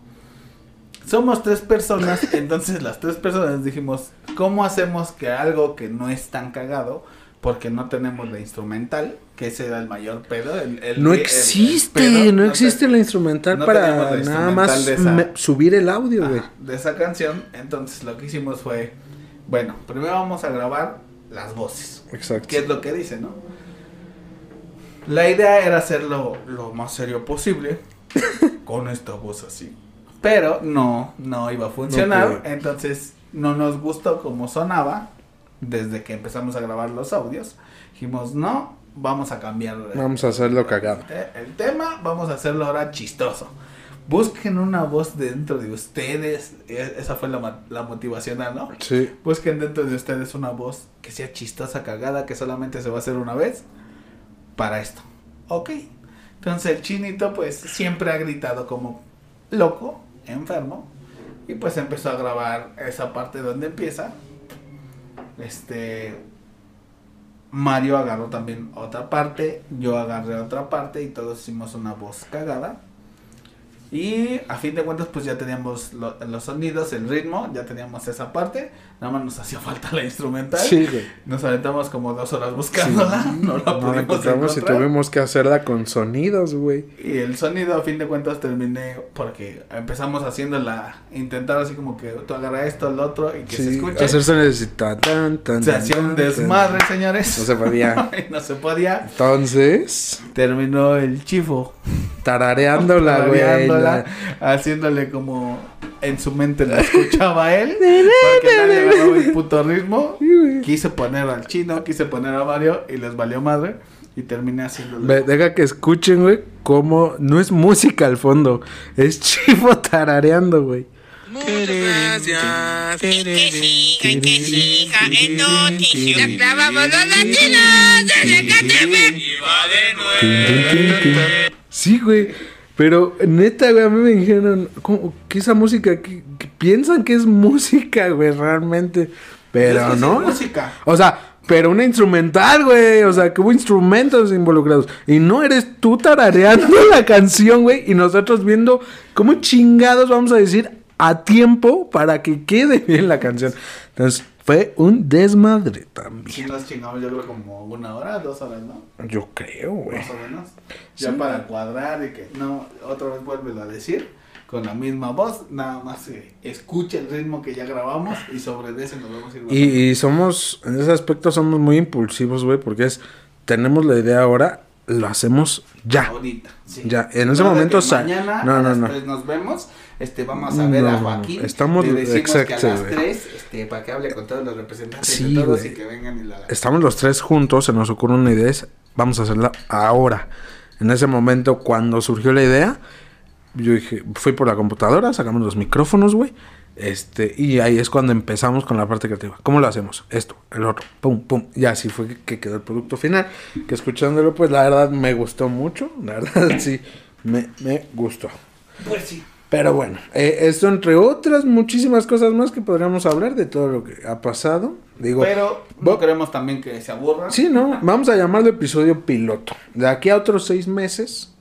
Somos tres personas, entonces las tres personas dijimos, ¿cómo hacemos que algo que no es tan cagado, porque no tenemos la instrumental, que ese era el mayor pedo? el- el- No el- el existe, pedo, no te- existe la instrumental no para nada más de esa- me- subir el audio, güey. De esa canción, entonces lo que hicimos fue, bueno, primero vamos a grabar las voces. Exacto. ¿Qué es lo que dice, no? La idea era hacerlo lo más serio posible. con esta voz así. Pero no, no iba a funcionar. No entonces no nos gustó como sonaba desde que empezamos a grabar los audios. Dijimos, no, vamos a cambiar Vamos a hacerlo cagado. el tema, vamos a hacerlo ahora chistoso. Busquen una voz dentro de ustedes. e- Esa fue la, la motivacional, ¿no? Sí. Busquen dentro de ustedes una voz que sea chistosa, cagada, que solamente se va a hacer una vez para esto. Ok. Entonces el chinito pues siempre ha gritado como loco, enfermo. Y pues empezó a grabar esa parte donde empieza. Este... Mario agarró también otra parte, yo agarré otra parte y todos hicimos una voz cagada. Y a fin de cuentas pues ya teníamos lo- los sonidos, el ritmo, ya teníamos esa parte. Nada más nos hacía falta la instrumental. Sí, güey. Nos aventamos como dos horas buscándola, no la No la pudimos encontramos y tuvimos que hacerla con sonidos, güey. Y el sonido a fin de cuentas terminé porque empezamos haciéndola, intentar así como que tú agarra esto, el otro y que se Sí, escuche. hacer sonidos y tan, tan, tan, se hacía un desmadre, tan. señores. No se podía. No se podía. Entonces, Terminó el chifo. tarareándola, güey. la- haciéndole como en su mente lo escuchaba él, porque nadie agarraba el puto ritmo. Quise poner al chino, quise poner a Mario y les valió madre y terminé haciéndolo. Ve, deja que escuchen, güey, cómo no es música al fondo, es chivo tarareando, güey. Muchas gracias. Y que siga, y que siga el noticiero. Ya clavamos los latinos desde Catepec. Y va de nuevo. Sí, güey. Pero neta, güey, a mí me dijeron ¿cómo? que esa música, que piensan que es música, güey, realmente. Pero no. es música. O sea, pero una instrumental, güey. O sea, que hubo instrumentos involucrados. Y no eres tú tarareando la canción, güey. Y nosotros viendo cómo chingados vamos a decir a tiempo para que quede bien la canción. Entonces, fue un desmadre también. Nos chingamos yo creo como una hora, dos horas, ¿no? Yo creo, güey. Más o menos. Ya para cuadrar y que no, otra vez vuelve a decir con la misma voz, nada más eh, escucha el ritmo que ya grabamos y sobre ese nos vamos a ir. Y, y somos, en ese aspecto somos muy impulsivos, güey, porque es, tenemos la idea ahora, lo hacemos ya. Ahorita, sí. Ya, en ese de momento mañana no, a no, las no. nos vemos, este, vamos a ver No, a Joaquín. no. Estamos- le decimos que a exacto, las güey. tres, este, para que hable con todos los representantes Sí, de todos y que vengan y la... Estamos los tres juntos, se nos ocurre una idea, es, vamos a hacerla ahora. En ese momento, cuando surgió la idea, yo dije, fui por la computadora, sacamos los micrófonos, güey. Este, y ahí es cuando empezamos con la parte creativa. ¿Cómo lo hacemos? Esto, el otro, pum, pum. Y así fue que, que quedó el producto final. Que escuchándolo, pues la verdad me gustó mucho. La verdad, sí, me, me gustó. Pues sí. Pero bueno, eh, esto entre otras muchísimas cosas más que podríamos hablar de todo lo que ha pasado. Digo, Pero no queremos también que se aburran. Sí, ¿no? Vamos a llamarlo episodio piloto. De aquí a otros seis meses,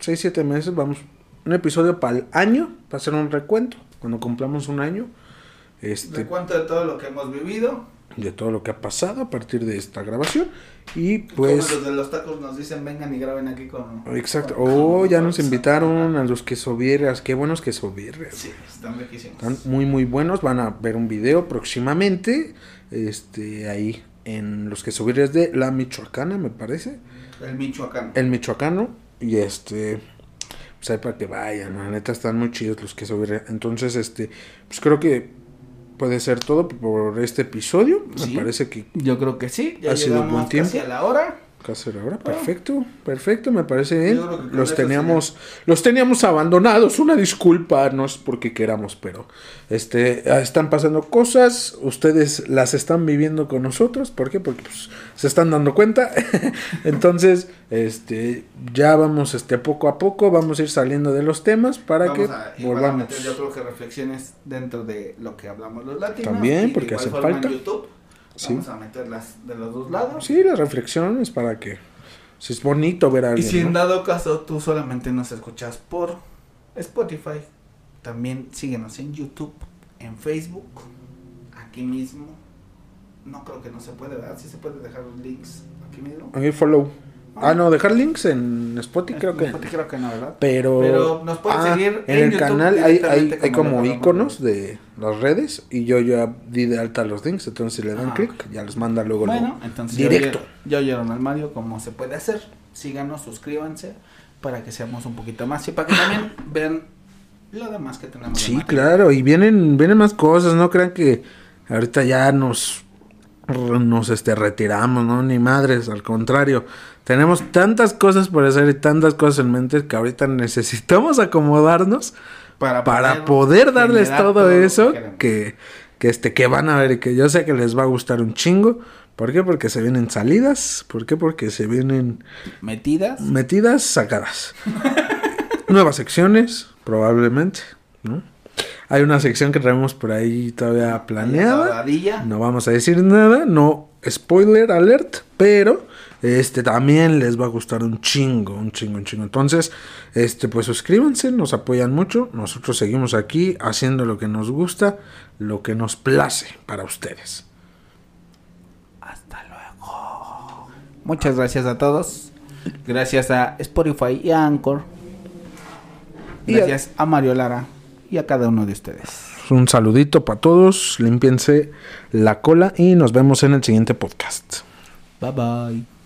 seis, siete meses, vamos. Un episodio para el año, para hacer un recuento, cuando cumplamos un año. Este, Recuento de todo lo que hemos vivido. de todo lo que ha pasado a partir de esta grabación. Y Como pues. los de los tacos nos dicen vengan y graben aquí con... Exacto. con- Oh, ya nos invitaron a los quesobirras. Qué buenos quesobirras. Sí, están riquísimos. Están muy muy buenos. Van a ver un video próximamente. Este, ahí en los quesobirras de la Michoacana, me parece. El Michoacán. el michoacano y este pues ahí para que vayan la neta están muy chidos los queso birria entonces este pues creo que puede ser todo por este episodio Sí. me parece que Yo creo que sí. Ya Ha sido buen tiempo. casi a la hora. casi ahora perfecto perfecto me parece bien que los teníamos los teníamos abandonados una disculpa no es porque queramos pero este ah, están pasando cosas ustedes las están viviendo con nosotros ¿por qué? porque pues, se están dando cuenta entonces este ya vamos este poco a poco vamos a ir saliendo de los temas para Vamos que a, volvamos yo creo que reflexiones dentro de lo que hablamos los latinos. También, y porque hace falta. YouTube, Sí. Vamos a meterlas de los dos lados. sí las reflexiones para que si es bonito ver a Y alguien si en ¿no? dado caso tú solamente nos escuchas por Spotify, también síguenos en YouTube, en Facebook, aquí mismo. No creo que no se puede, ¿verdad? Sí se puede dejar los links aquí mismo. Ahí follow ah no dejar links en Spotify creo que Spotify creo que no, ¿verdad? Pero, Pero nos pueden ah, seguir en, en el YouTube canal. Hay, hay, como iconos de las redes y yo ya di de alta los links. Entonces, si le dan Ah, clic, ya les manda luego lo- Bueno, entonces ya directo. ya oyeron al Mario cómo se puede hacer. Síganos, suscríbanse para que seamos un poquito más y para que también vean lo demás que tenemos. Sí, claro, y vienen, vienen más cosas, no crean que ahorita ya nos, nos este, retiramos, ¿no? Ni madres, al contrario. Tenemos tantas cosas por hacer y tantas cosas en mente que ahorita necesitamos acomodarnos Para para poder darles todo, que eso que, que, este, que van a ver y que yo sé que les va a gustar un chingo. ¿Por qué? Porque se vienen salidas. ¿Por qué? Porque se vienen Metidas. metidas, sacadas. Nuevas secciones, probablemente, ¿no? Hay una sección que traemos por ahí todavía planeada. No vamos a decir nada, no spoiler alert, pero este también les va a gustar un chingo, un chingo, un chingo. Entonces, este pues suscríbanse, nos apoyan mucho. Nosotros seguimos aquí haciendo lo que nos gusta, lo que nos place para ustedes. Hasta luego. Muchas gracias a todos. Gracias a Spotify y a Anchor. Gracias a Mario Lara y a cada uno de ustedes. Un saludito para todos, límpiense la cola y nos vemos en el siguiente podcast. Bye bye.